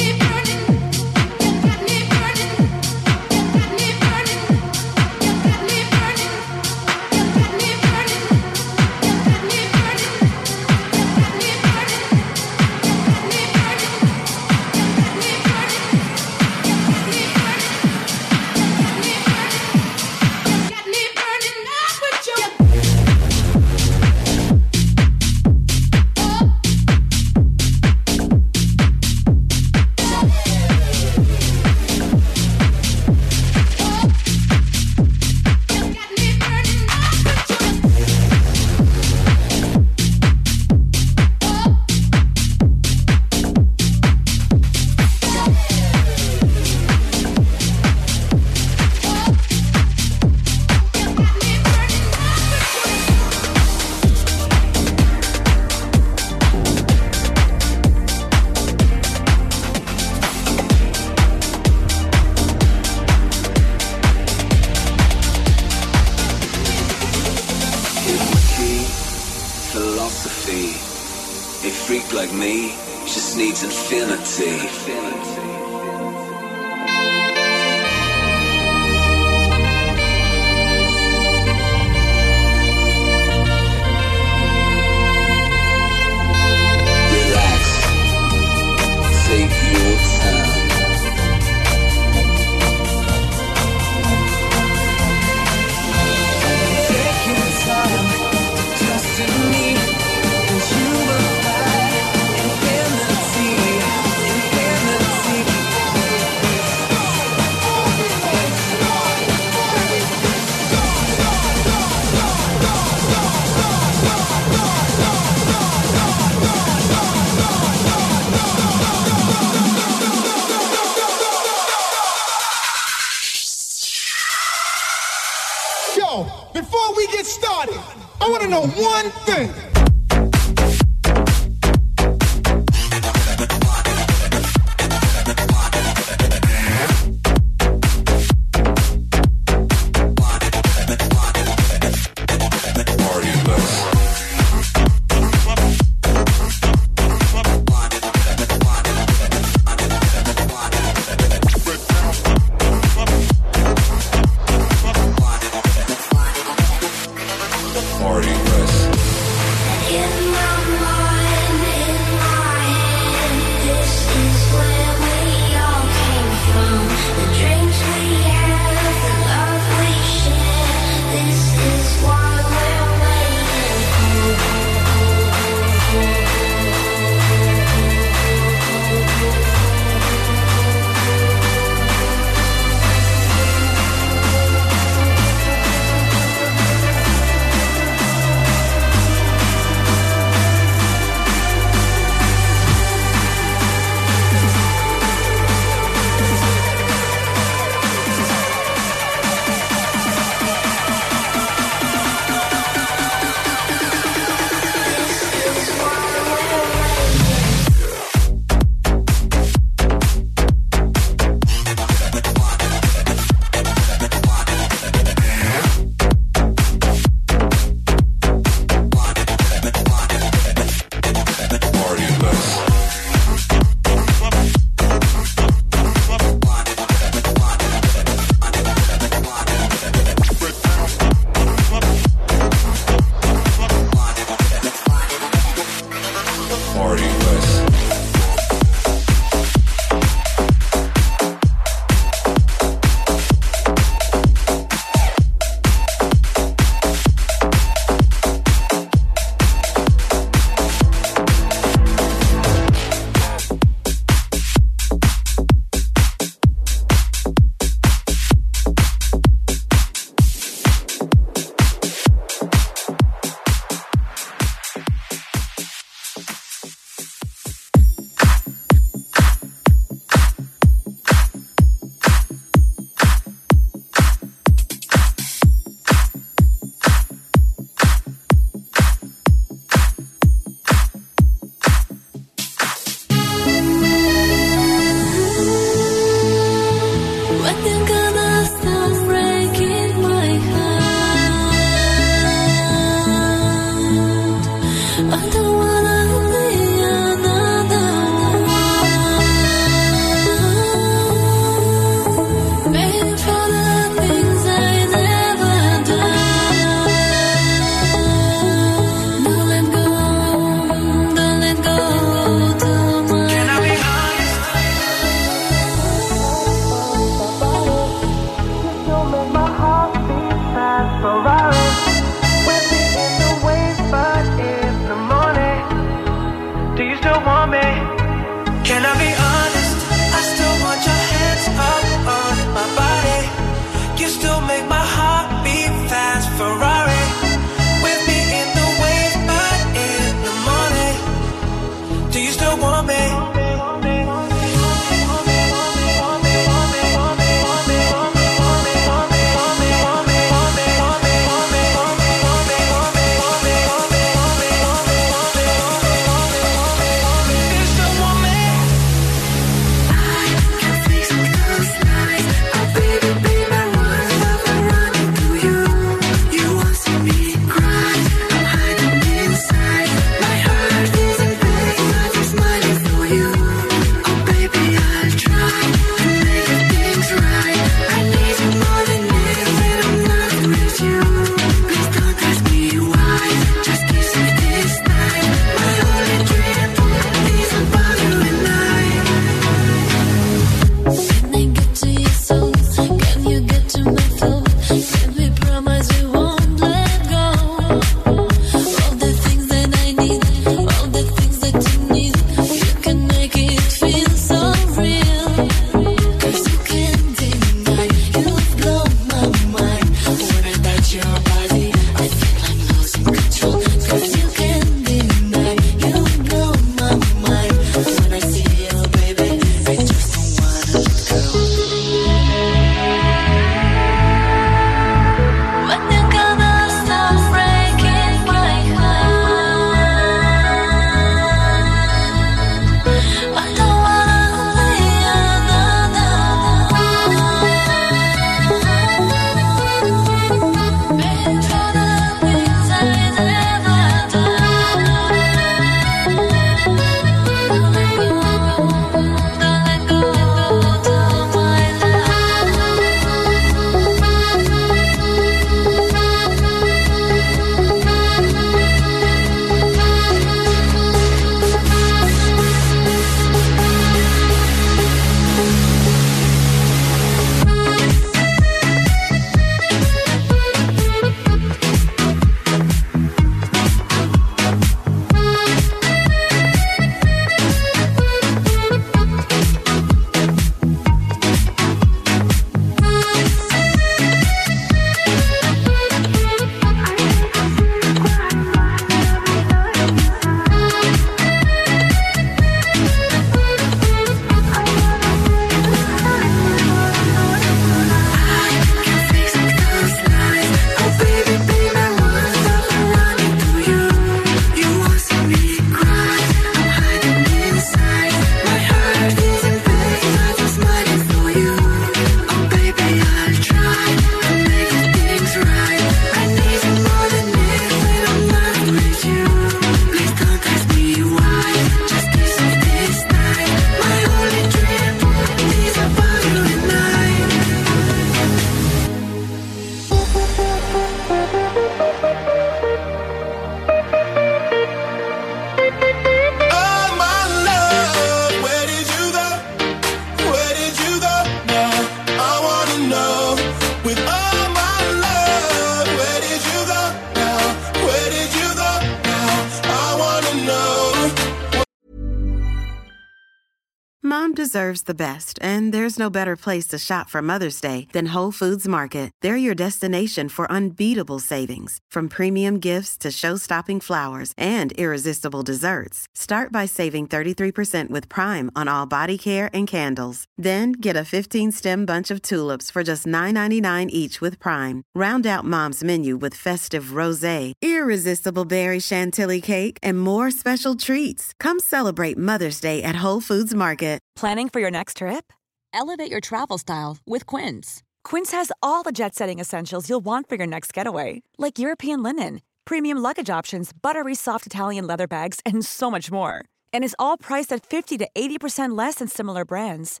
Deserves the best, and there's no better place to shop for Mother's Day than Whole Foods Market. They're your destination for unbeatable savings, from premium gifts to show-stopping flowers and irresistible desserts. Start by saving 33% with Prime on all body care and candles. Then get a 15-stem bunch of tulips for just $9.99 each with Prime. Round out Mom's menu with festive rosé, irresistible berry chantilly cake, and more special treats. Come celebrate Mother's Day at Whole Foods Market. Planning for your next trip? Elevate your travel style with Quince. Quince has all the jet setting essentials you'll want for your next getaway, like European linen, premium luggage options, buttery soft Italian leather bags, and so much more. And is all priced at 50 to 80% less than similar brands.